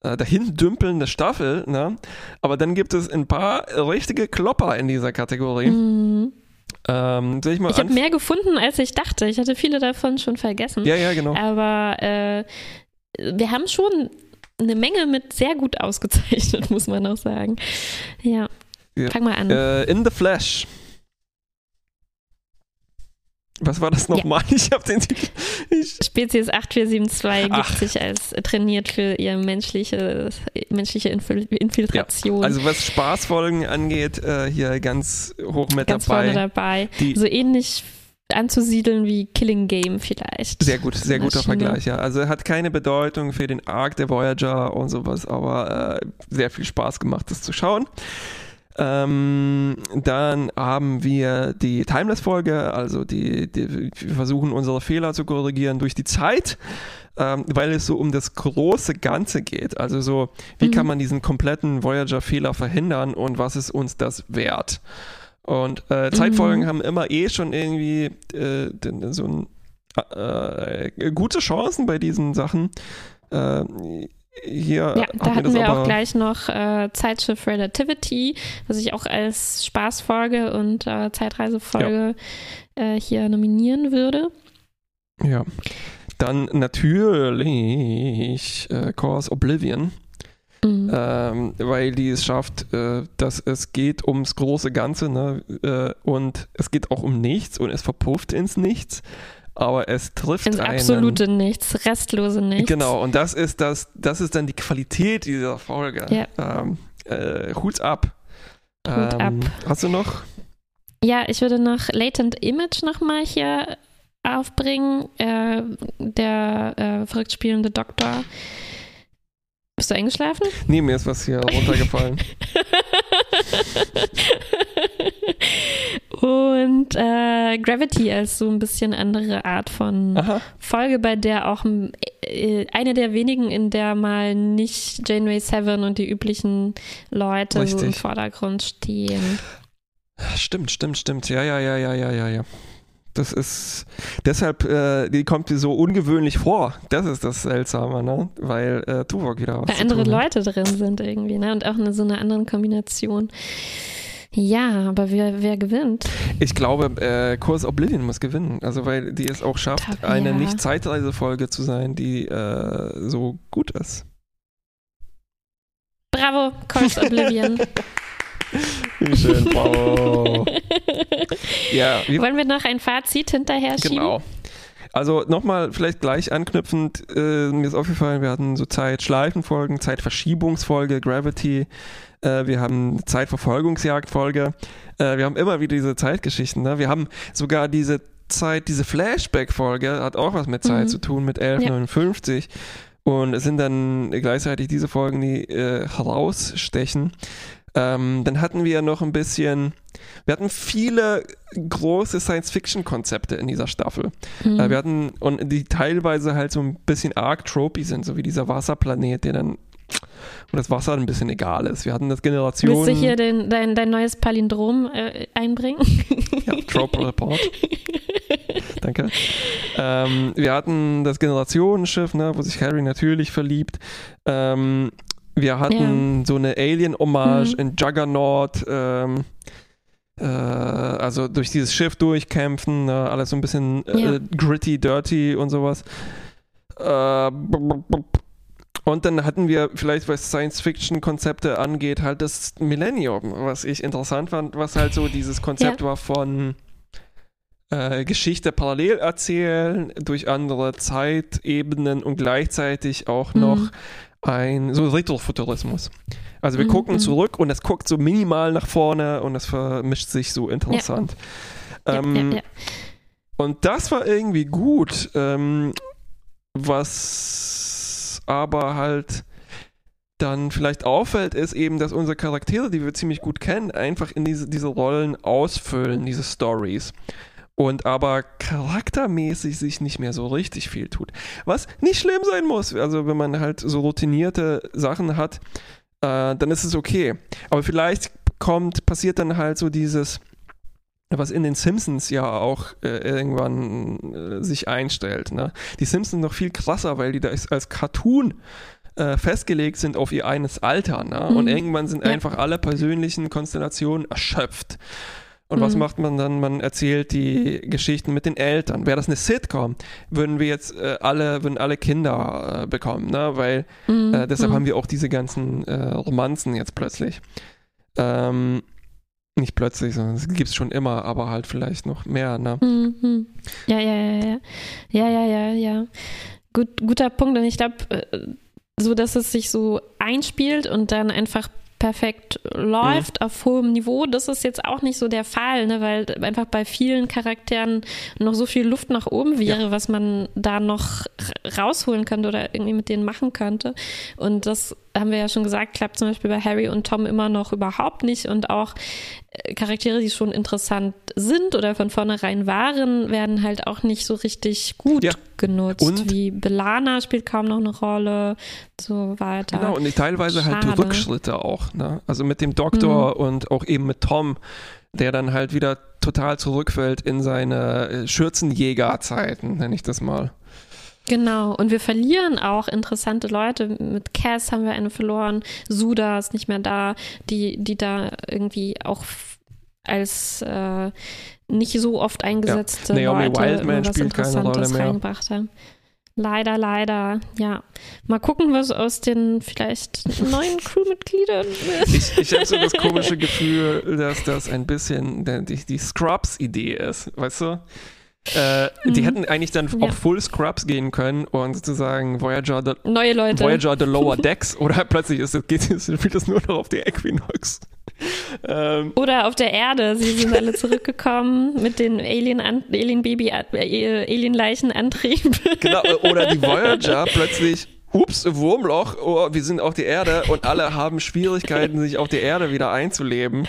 äh, dahin dümpelnde Staffel. Ne? Aber dann gibt es ein paar richtige Klopper in dieser Kategorie. Mhm. Ähm, ich Ich habe mehr gefunden, als ich dachte. Ich hatte viele davon schon vergessen. Ja, ja, genau. Aber äh, wir haben schon eine Menge mit sehr gut ausgezeichnet, muss man auch sagen. Ja. Ja. Fang mal an. Äh, in the Flash. Was war das nochmal? Ich habe den Titel. Spezies 8472 Ach. gibt sich als trainiert für ihre menschliche, menschliche Infil Infiltration. also was Spaßfolgen angeht, äh, hier ganz hoch mit ganz dabei. vorne dabei. Die, So ähnlich anzusiedeln wie Killing Game vielleicht. Sehr gut, sehr guter Maschine. Vergleich, ja. Also er hat keine Bedeutung für den Arc der Voyager und sowas, aber äh, sehr viel Spaß gemacht, das zu schauen. Ähm, dann haben wir die Timeless-Folge, also die, die, wir versuchen unsere Fehler zu korrigieren durch die Zeit, ähm, weil es so um das große Ganze geht. Also so, wie Mhm. kann man diesen kompletten Voyager-Fehler verhindern und was ist uns das wert? Und äh, Zeitfolgen Mhm. haben immer eh schon irgendwie äh, so ein äh, gute Chancen bei diesen Sachen. Hier Ja, da hatten wir auch gleich noch äh, Zeitschiff Relativity, was ich auch als Spaßfolge und äh, Zeitreisefolge äh, hier nominieren würde. Ja. Dann natürlich äh, Course Oblivion, Mhm. ähm, weil die es schafft, äh, dass es geht ums große Ganze ne? äh, und es geht auch um nichts und es verpufft ins Nichts, aber es trifft Ins einen. absolute Nichts, restlose Nichts. Genau, und das ist das, das ist dann die Qualität dieser Folge. Ja. Ähm, äh, Hut ab. Hut ähm, Hast du noch? Ja, ich würde noch Latent Image nochmal hier aufbringen. Äh, der äh, verrückt spielende Doktor. Bist du eingeschlafen? Nee, mir ist was hier runtergefallen. Und äh, Gravity als so ein bisschen andere Art von Aha. Folge, bei der auch äh, eine der wenigen, in der mal nicht Janeway Seven und die üblichen Leute so im. Vordergrund stehen. Stimmt, stimmt, stimmt. Ja, ja, ja, ja, ja, ja, ja. Das ist deshalb, äh, die kommt dir so ungewöhnlich vor. Das ist das Seltsame, ne? Weil äh, Tuvok wieder was Weil andere. Leute drin sind irgendwie, ne? Und auch eine, so eine andere Kombination. Ja, aber wer, wer gewinnt? Ich glaube, äh, Kurs Oblivion muss gewinnen. Also, weil die es auch schafft, Top, eine ja. Nicht-Zeitreise-Folge zu sein, die äh, so gut ist. Bravo, Course Oblivion. Wie schön. Wow. ja, wie Wollen wir noch ein Fazit hinterher schieben? Genau. Also nochmal vielleicht gleich anknüpfend, äh, mir ist aufgefallen, wir hatten so Zeitschleifenfolgen, Zeitverschiebungsfolge, Gravity, äh, wir haben Zeitverfolgungsjagdfolge, äh, wir haben immer wieder diese Zeitgeschichten, ne? wir haben sogar diese Zeit, diese Flashback-Folge hat auch was mit Zeit Mhm. zu tun, mit 1159 und es sind dann gleichzeitig diese Folgen, die äh, herausstechen. Ähm, dann hatten wir noch ein bisschen, wir hatten viele große Science-Fiction-Konzepte in dieser Staffel. Mhm. Äh, wir hatten, und die teilweise halt so ein bisschen arg tropy sind, so wie dieser Wasserplanet, der dann, wo das Wasser ein bisschen egal ist. Wir hatten das Generation. Willst du hier den, dein, dein neues Palindrom äh, einbringen? Ja, Trope Report. Danke. Ähm, wir hatten das Generationenschiff, ne, wo sich Harry natürlich verliebt. Ähm, wir hatten so eine Alien-Hommage Mhm. in Juggernaut. Ähm, äh, also durch dieses Schiff durchkämpfen, ne, alles so ein bisschen äh, Ja. gritty, dirty und sowas. Äh, und dann hatten wir vielleicht, was Science-Fiction-Konzepte angeht, halt das Millennium, was ich interessant fand, was halt so dieses Konzept ja. war von äh, Geschichte parallel erzählen durch andere Zeitebenen und gleichzeitig auch mhm. Ein so Retrofuturismus. Also wir mhm. gucken mhm. zurück und es guckt so minimal nach vorne und es vermischt sich so interessant. Ja. Ähm, ja, und das war irgendwie gut. Ähm, was aber halt dann vielleicht auffällt, ist eben, dass unsere Charaktere, die wir ziemlich gut kennen, einfach in diese, diese Rollen ausfüllen, diese Stories. Und aber charaktermäßig sich nicht mehr so richtig viel tut. Was nicht schlimm sein muss. Also wenn man halt so routinierte Sachen hat, äh, dann ist es okay. Aber vielleicht kommt, passiert dann halt so dieses, was in den Simpsons ja auch äh, irgendwann äh, sich einstellt. Ne? Die Simpsons noch viel krasser, weil die da als Cartoon äh, festgelegt sind auf ihr eines Alter. Ne? Mhm. Und irgendwann sind ja. einfach alle persönlichen Konstellationen erschöpft. Und mhm. was macht man dann? Man erzählt die Geschichten mit den Eltern. Wäre das eine Sitcom, würden wir jetzt äh, alle, würden alle Kinder äh, bekommen, ne? Weil mhm. äh, deshalb mhm. haben wir auch diese ganzen äh, Romanzen jetzt plötzlich. Ähm, nicht plötzlich, sondern es gibt es schon immer, aber halt vielleicht noch mehr, ne? Mhm. Ja, ja, ja, ja. Ja, ja, ja, ja. Gut, guter Punkt. Und ich glaube, äh, so dass es sich so einspielt und dann einfach perfekt läuft mhm. auf hohem Niveau. Das ist jetzt auch nicht so der Fall, ne, weil einfach bei vielen Charakteren noch so viel Luft nach oben wäre, ja. was man da noch rausholen könnte oder irgendwie mit denen machen könnte. Und das haben wir ja schon gesagt, klappt zum Beispiel bei Harry und Tom immer noch überhaupt nicht. Und auch äh, Charaktere, die schon interessant sind oder von vornherein waren, werden halt auch nicht so richtig gut ja. genutzt. Und? Wie Belana spielt kaum noch eine Rolle, so weiter. Genau, und teilweise halt Schade. halt Rückschritte auch. Ne? Also mit dem Doktor mhm. und auch eben mit Tom, der dann halt wieder total zurückfällt in seine äh, Schürzenjägerzeiten, nenne ich das mal. Genau, und wir verlieren auch interessante Leute. Mit Cass haben wir eine verloren, Suda ist nicht mehr da, die, die da irgendwie auch als äh, nicht so oft eingesetzte ja. Leute Wildman was Interessantes reingebracht haben. Leider, leider, ja. Mal gucken, was aus den vielleicht neuen Crewmitgliedern wird. Ich, ich habe so das komische Gefühl, dass das ein bisschen die, die Scrubs-Idee ist, weißt du? Äh, mhm. Die hätten eigentlich dann ja. auf Full Scrubs gehen können und sozusagen Voyager the, Neue Leute. Voyager the Lower Decks oder plötzlich ist es, geht, spielt das nur noch auf die Equinox. Ähm. Oder auf der Erde. Sie sind alle zurückgekommen mit den Alien, Alien Baby, äh, Alien Leichen Antrieben. Genau, oder die Voyager plötzlich ups, Wurmloch, oh, wir sind auf die Erde und alle haben Schwierigkeiten, sich auf die Erde wieder einzuleben.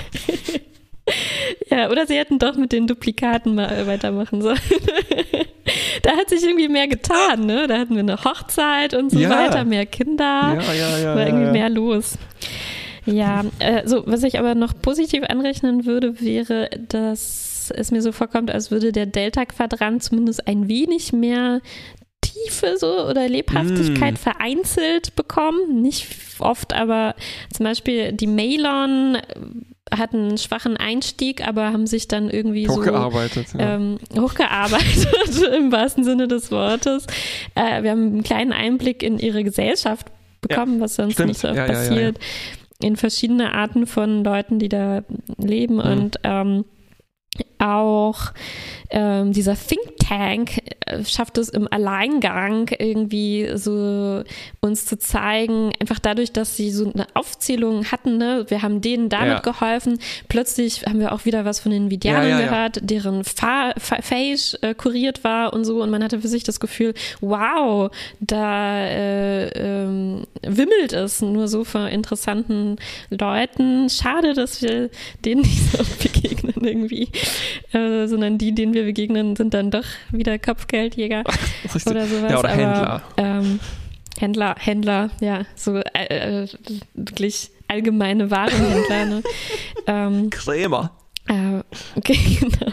Ja, oder sie hätten doch mit den Duplikaten mal weitermachen sollen. da hat sich irgendwie mehr getan, ne? Da hatten wir eine Hochzeit und so ja. weiter, mehr Kinder. Ja, ja, ja. War irgendwie mehr los. Ja, äh, so, was ich aber noch positiv anrechnen würde, wäre, dass es mir so vorkommt, als würde der Delta-Quadrant zumindest ein wenig mehr Tiefe so oder Lebhaftigkeit mm. vereinzelt bekommen. Nicht oft, aber zum Beispiel die Malon hatten einen schwachen Einstieg, aber haben sich dann irgendwie hochgearbeitet, so ja. ähm, hochgearbeitet im wahrsten Sinne des Wortes. Äh, wir haben einen kleinen Einblick in ihre Gesellschaft bekommen, ja, was sonst stimmt. nicht so oft ja, passiert. In verschiedene Arten von Leuten, die da leben mhm. und ähm, auch ähm, dieser Think Tank äh, schafft es im Alleingang irgendwie so uns zu zeigen, einfach dadurch, dass sie so eine Aufzählung hatten, ne? wir haben denen damit ja. geholfen. Plötzlich haben wir auch wieder was von den Vidianern ja, ja, gehört, deren Face äh, kuriert war und so und man hatte für sich das Gefühl, wow, da äh, ähm, wimmelt es nur so von interessanten Leuten. Schade, dass wir denen nicht so begegnen irgendwie, äh, sondern die, denen wir begegnen, sind dann doch wieder Kopfgeldjäger oder sowas. Ja, oder Aber, Händler. Ähm, Händler, Händler, ja, so äh, äh wirklich allgemeine Warenhändler. ne? ähm, Krämer. Äh, okay, genau.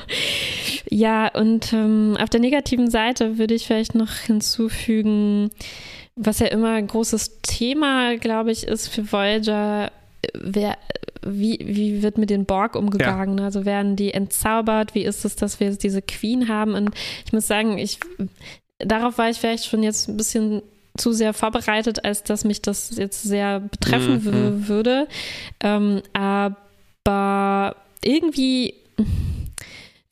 Ja, und ähm, auf der negativen Seite würde ich vielleicht noch hinzufügen, was ja immer ein großes Thema, glaube ich, ist für Voyager, wer, wie, wie wird mit den Borg umgegangen? Ja. Also werden die entzaubert? Wie ist es, dass wir diese Queen haben? Und ich muss sagen, ich darauf war ich vielleicht schon jetzt ein bisschen zu sehr vorbereitet, als dass mich das jetzt sehr betreffen Mhm. würde. Ähm, aber irgendwie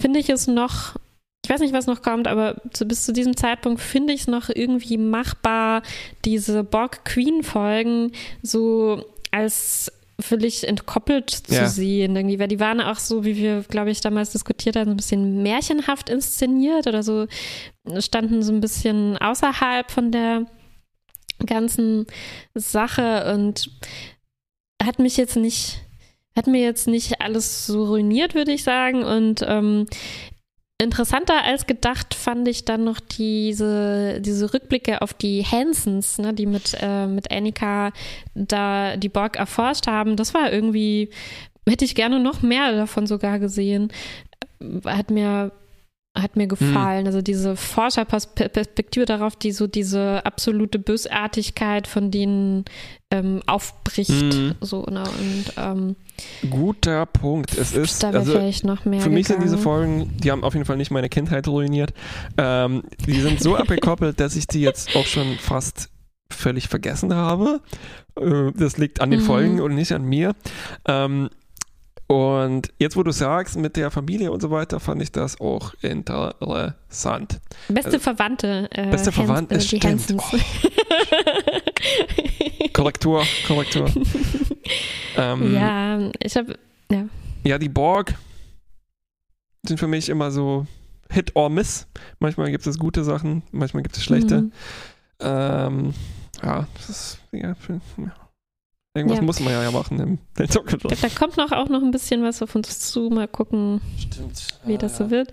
finde ich es noch, ich weiß nicht, was noch kommt, aber zu, bis zu diesem Zeitpunkt finde ich es noch irgendwie machbar, diese Borg-Queen-Folgen so als völlig entkoppelt zu Ja. sehen, irgendwie, weil die waren auch so, wie wir, glaube ich, damals diskutiert haben, so ein bisschen märchenhaft inszeniert oder so, standen so ein bisschen außerhalb von der ganzen Sache und hat mich jetzt nicht, hat mir jetzt nicht alles so ruiniert, würde ich sagen. Und ähm, interessanter als gedacht fand ich dann noch diese, diese Rückblicke auf die Hansons, ne, die mit, äh, mit Annika da die Borg erforscht haben. Das war irgendwie, hätte ich gerne noch mehr davon sogar gesehen. Hat mir hat mir gefallen. Also diese Forscherperspektive darauf, die so diese absolute Bösartigkeit von denen ähm, aufbricht. Mhm. So, ne? Und ähm, Guter Punkt. Es ist, also, vielleicht noch mehr. für mich sind diese. Folgen, die haben auf jeden Fall nicht meine Kindheit ruiniert. Ähm, die sind so abgekoppelt, dass ich die jetzt auch schon fast völlig vergessen habe. Äh, das liegt an den Mhm. Folgen und nicht an mir. Ähm, und jetzt, wo du sagst, mit der Familie und so weiter, fand ich das auch interessant. Beste Verwandte. Äh, Beste Verwandte, äh, die stimmt. Hansons. Korrektur, Korrektur. ähm, ja, ich habe. Ja. Ja, die Borg sind für mich immer so Hit or Miss. Manchmal gibt es gute Sachen, manchmal gibt es schlechte. Mhm. Ähm, ja, das ist, ja, für, ja. Irgendwas Ja. muss man ja machen im Delta Ich glaub, Da kommt noch auch noch ein bisschen was auf uns zu. Mal gucken, Stimmt. wie das so wird.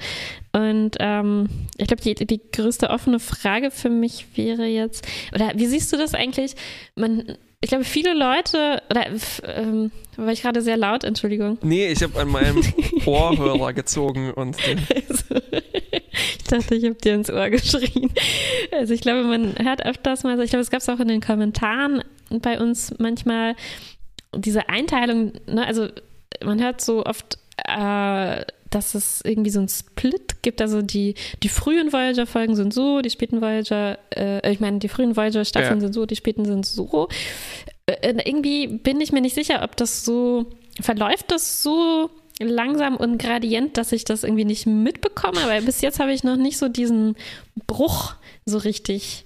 Und ähm, ich glaube, die, die größte offene Frage für mich wäre jetzt, oder wie siehst du das eigentlich? Man, ich glaube, viele Leute, oder ähm, war ich gerade sehr laut, Entschuldigung. Nee, ich habe an meinem Ohrhörer gezogen und Also, ich dachte, ich habe dir ins Ohr geschrien. Also ich glaube, man hört öfters mal, so- ich glaube, es gab es auch in den Kommentaren bei uns manchmal diese Einteilung, ne? also man hört so oft, äh, dass es irgendwie so einen Split gibt, also die, die frühen Voyager-Folgen sind so, die späten Voyager, äh, ich meine, die frühen Voyager-Staffeln Ja. sind so, die späten sind so. Äh, irgendwie bin ich mir nicht sicher, ob das so, verläuft das so langsam und gradient, dass ich das irgendwie nicht mitbekomme, aber bis jetzt habe ich noch nicht so diesen Bruch so richtig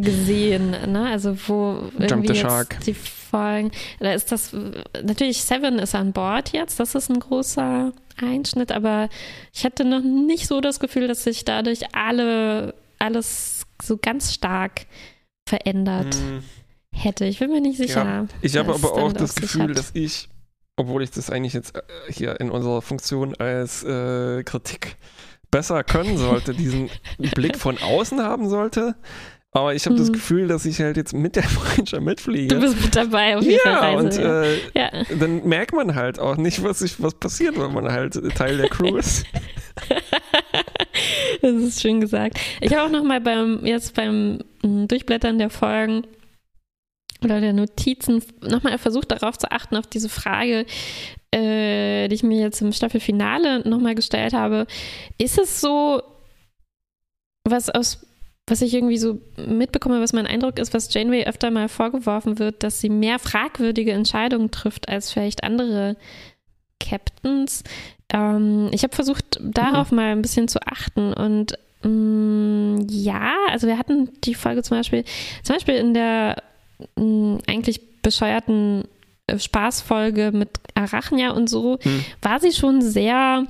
gesehen, ne? Also wo irgendwie the jetzt die Folgen, da ist das natürlich Seven ist an Bord jetzt, das ist ein großer Einschnitt, aber ich hatte noch nicht so das Gefühl, dass sich dadurch alle alles so ganz stark verändert mh, hätte. Ich bin mir nicht sicher. Ja, ich habe aber auch das Gefühl, dass ich, obwohl ich das eigentlich jetzt äh, hier in unserer Funktion als äh, Kritik besser können sollte, diesen Blick von außen haben sollte. Aber ich habe das Mhm. Gefühl, dass ich halt jetzt mit der Voyager mitfliege. Du bist mit dabei auf dieser ja, Reise. und äh, ja. dann merkt man halt auch nicht, was, sich, was passiert, wenn man halt Teil der Crew ist. das ist schön gesagt. Ich habe auch noch mal beim jetzt beim mm, Durchblättern der Folgen oder der Notizen nochmal versucht darauf zu achten auf diese Frage, äh, die ich mir jetzt im Staffelfinale nochmal gestellt habe. Ist es so, was aus was ich irgendwie so mitbekomme, was mein Eindruck ist, was Janeway öfter mal vorgeworfen wird, dass sie mehr fragwürdige Entscheidungen trifft als vielleicht andere Captains. Ähm, ich habe versucht, darauf mal ein bisschen zu achten und mh, ja, also wir hatten die Folge zum Beispiel, zum Beispiel in der mh, eigentlich bescheuerten äh, Spaßfolge mit Arachnia und so, Hm. war sie schon sehr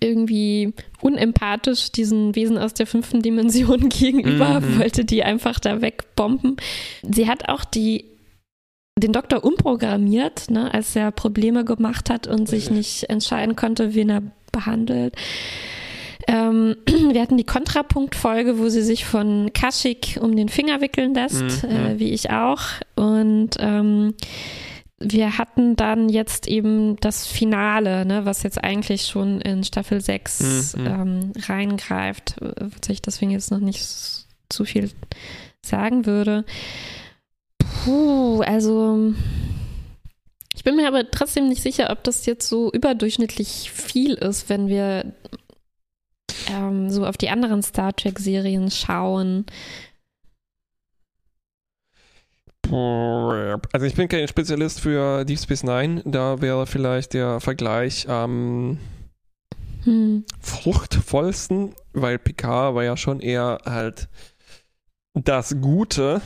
irgendwie unempathisch diesen Wesen aus der fünften Dimension gegenüber, Mhm. wollte die einfach da wegbomben. Sie hat auch die den Doktor umprogrammiert, ne, als er Probleme gemacht hat und sich nicht entscheiden konnte, wen er behandelt. Ähm, wir hatten die Kontrapunktfolge, wo sie sich von Kashyyyk um den Finger wickeln lässt, Mhm. äh, wie ich auch. Und ähm, wir hatten dann jetzt eben das Finale, ne, was jetzt eigentlich schon in Staffel 6 Mhm. ähm, reingreift, wozu ich deswegen jetzt noch nicht zu viel sagen würde. Puh, also ich bin mir aber trotzdem nicht sicher, ob das jetzt so überdurchschnittlich viel ist, wenn wir ähm, so auf die anderen Star Trek-Serien schauen? Also ich bin kein Spezialist für Deep Space Nine. Da wäre vielleicht der Vergleich am hm. fruchtvollsten, weil Picard war ja schon eher halt das Gute.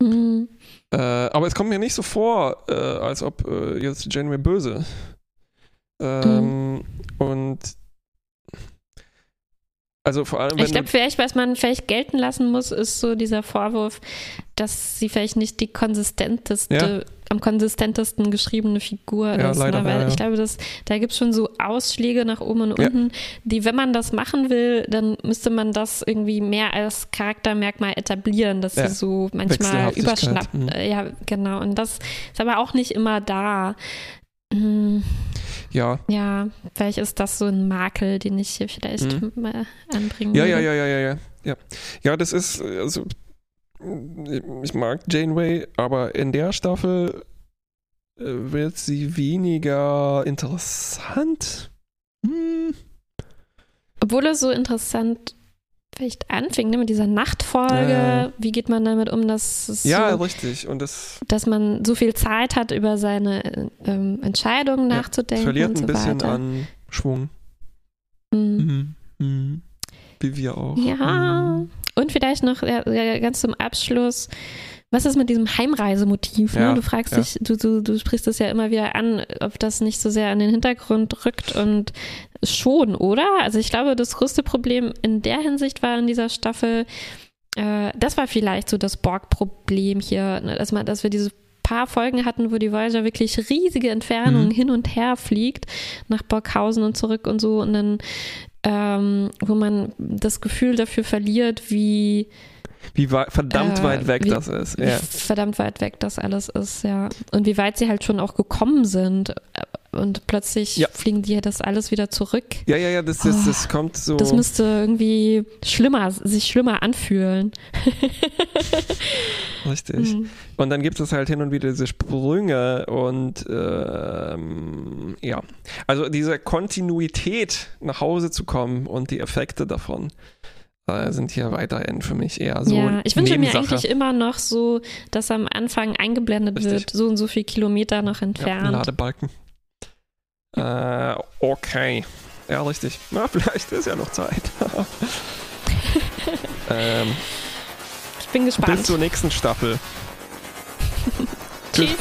Mhm. Äh, aber es kommt mir nicht so vor, äh, als ob äh, jetzt Janeway böse. Ähm, mhm. Und also vor allem. Ich glaube, vielleicht, was man vielleicht gelten lassen muss, ist so dieser Vorwurf, dass sie vielleicht nicht die konsistenteste, ja. am konsistentesten geschriebene Figur ja, ist. Ne? Leider, ne? Weil ja, ich glaube, dass, da gibt es schon so Ausschläge nach oben und unten, die, wenn man das machen will, dann müsste man das irgendwie mehr als Charaktermerkmal etablieren, dass sie so manchmal überschnappt. Mhm. Ja, genau. Und das ist aber auch nicht immer da. Mhm. Ja. Ja, vielleicht ist das so ein Makel, den ich hier vielleicht mhm. mal anbringen ja, würde. Ja, ja, ja, ja, ja, ja. Ja, das ist, also, ich mag Janeway, aber in der Staffel äh, wird sie weniger interessant. Hm. Obwohl es so interessant vielleicht anfing, ne, mit dieser Nachtfolge. Ja. Wie geht man damit um, dass es ja so, richtig und das, dass man so viel Zeit hat, über seine ähm, Entscheidungen nachzudenken. Ja, verliert so ein bisschen weiter. an Schwung. Mhm. Mhm. Mhm. Wie wir auch. Ja. Mhm. Und vielleicht noch ja, ganz zum Abschluss was ist mit diesem Heimreisemotiv? Ne? Ja, du fragst ja. dich, du, du, du sprichst es ja immer wieder an, ob das nicht so sehr an den Hintergrund rückt und schon, oder? Also ich glaube, das größte Problem in der Hinsicht war in dieser Staffel, äh, das war vielleicht so das Borg-Problem hier, ne? dass, man, dass wir diese paar Folgen hatten, wo die Voyager wirklich riesige Entfernungen mhm. hin und her fliegt, nach Borghausen und zurück und so, und dann, ähm, wo man das Gefühl dafür verliert, wie wie verdammt äh, weit weg wie, das ist. Ja. Wie verdammt weit weg das alles ist, ja. Und wie weit sie halt schon auch gekommen sind. Und plötzlich ja. fliegen die ja das alles wieder zurück. Ja, ja, ja, das, das, oh, das kommt so. Das müsste irgendwie schlimmer, sich schlimmer anfühlen. Richtig. Mhm. Und dann gibt es halt hin und wieder diese Sprünge und ähm, ja. Also diese Kontinuität nach Hause zu kommen und die Effekte davon äh, sind hier weiterhin für mich eher so. Ja, ich wünsche mir eigentlich immer noch so, dass am Anfang eingeblendet Richtig. wird, so und so viele Kilometer noch entfernt. Ja, Ladebalken. Äh, okay. Ja, richtig. Na, vielleicht ist ja noch Zeit. ähm, ich bin gespannt. Bis zur nächsten Staffel. Tschüss. Tschüss.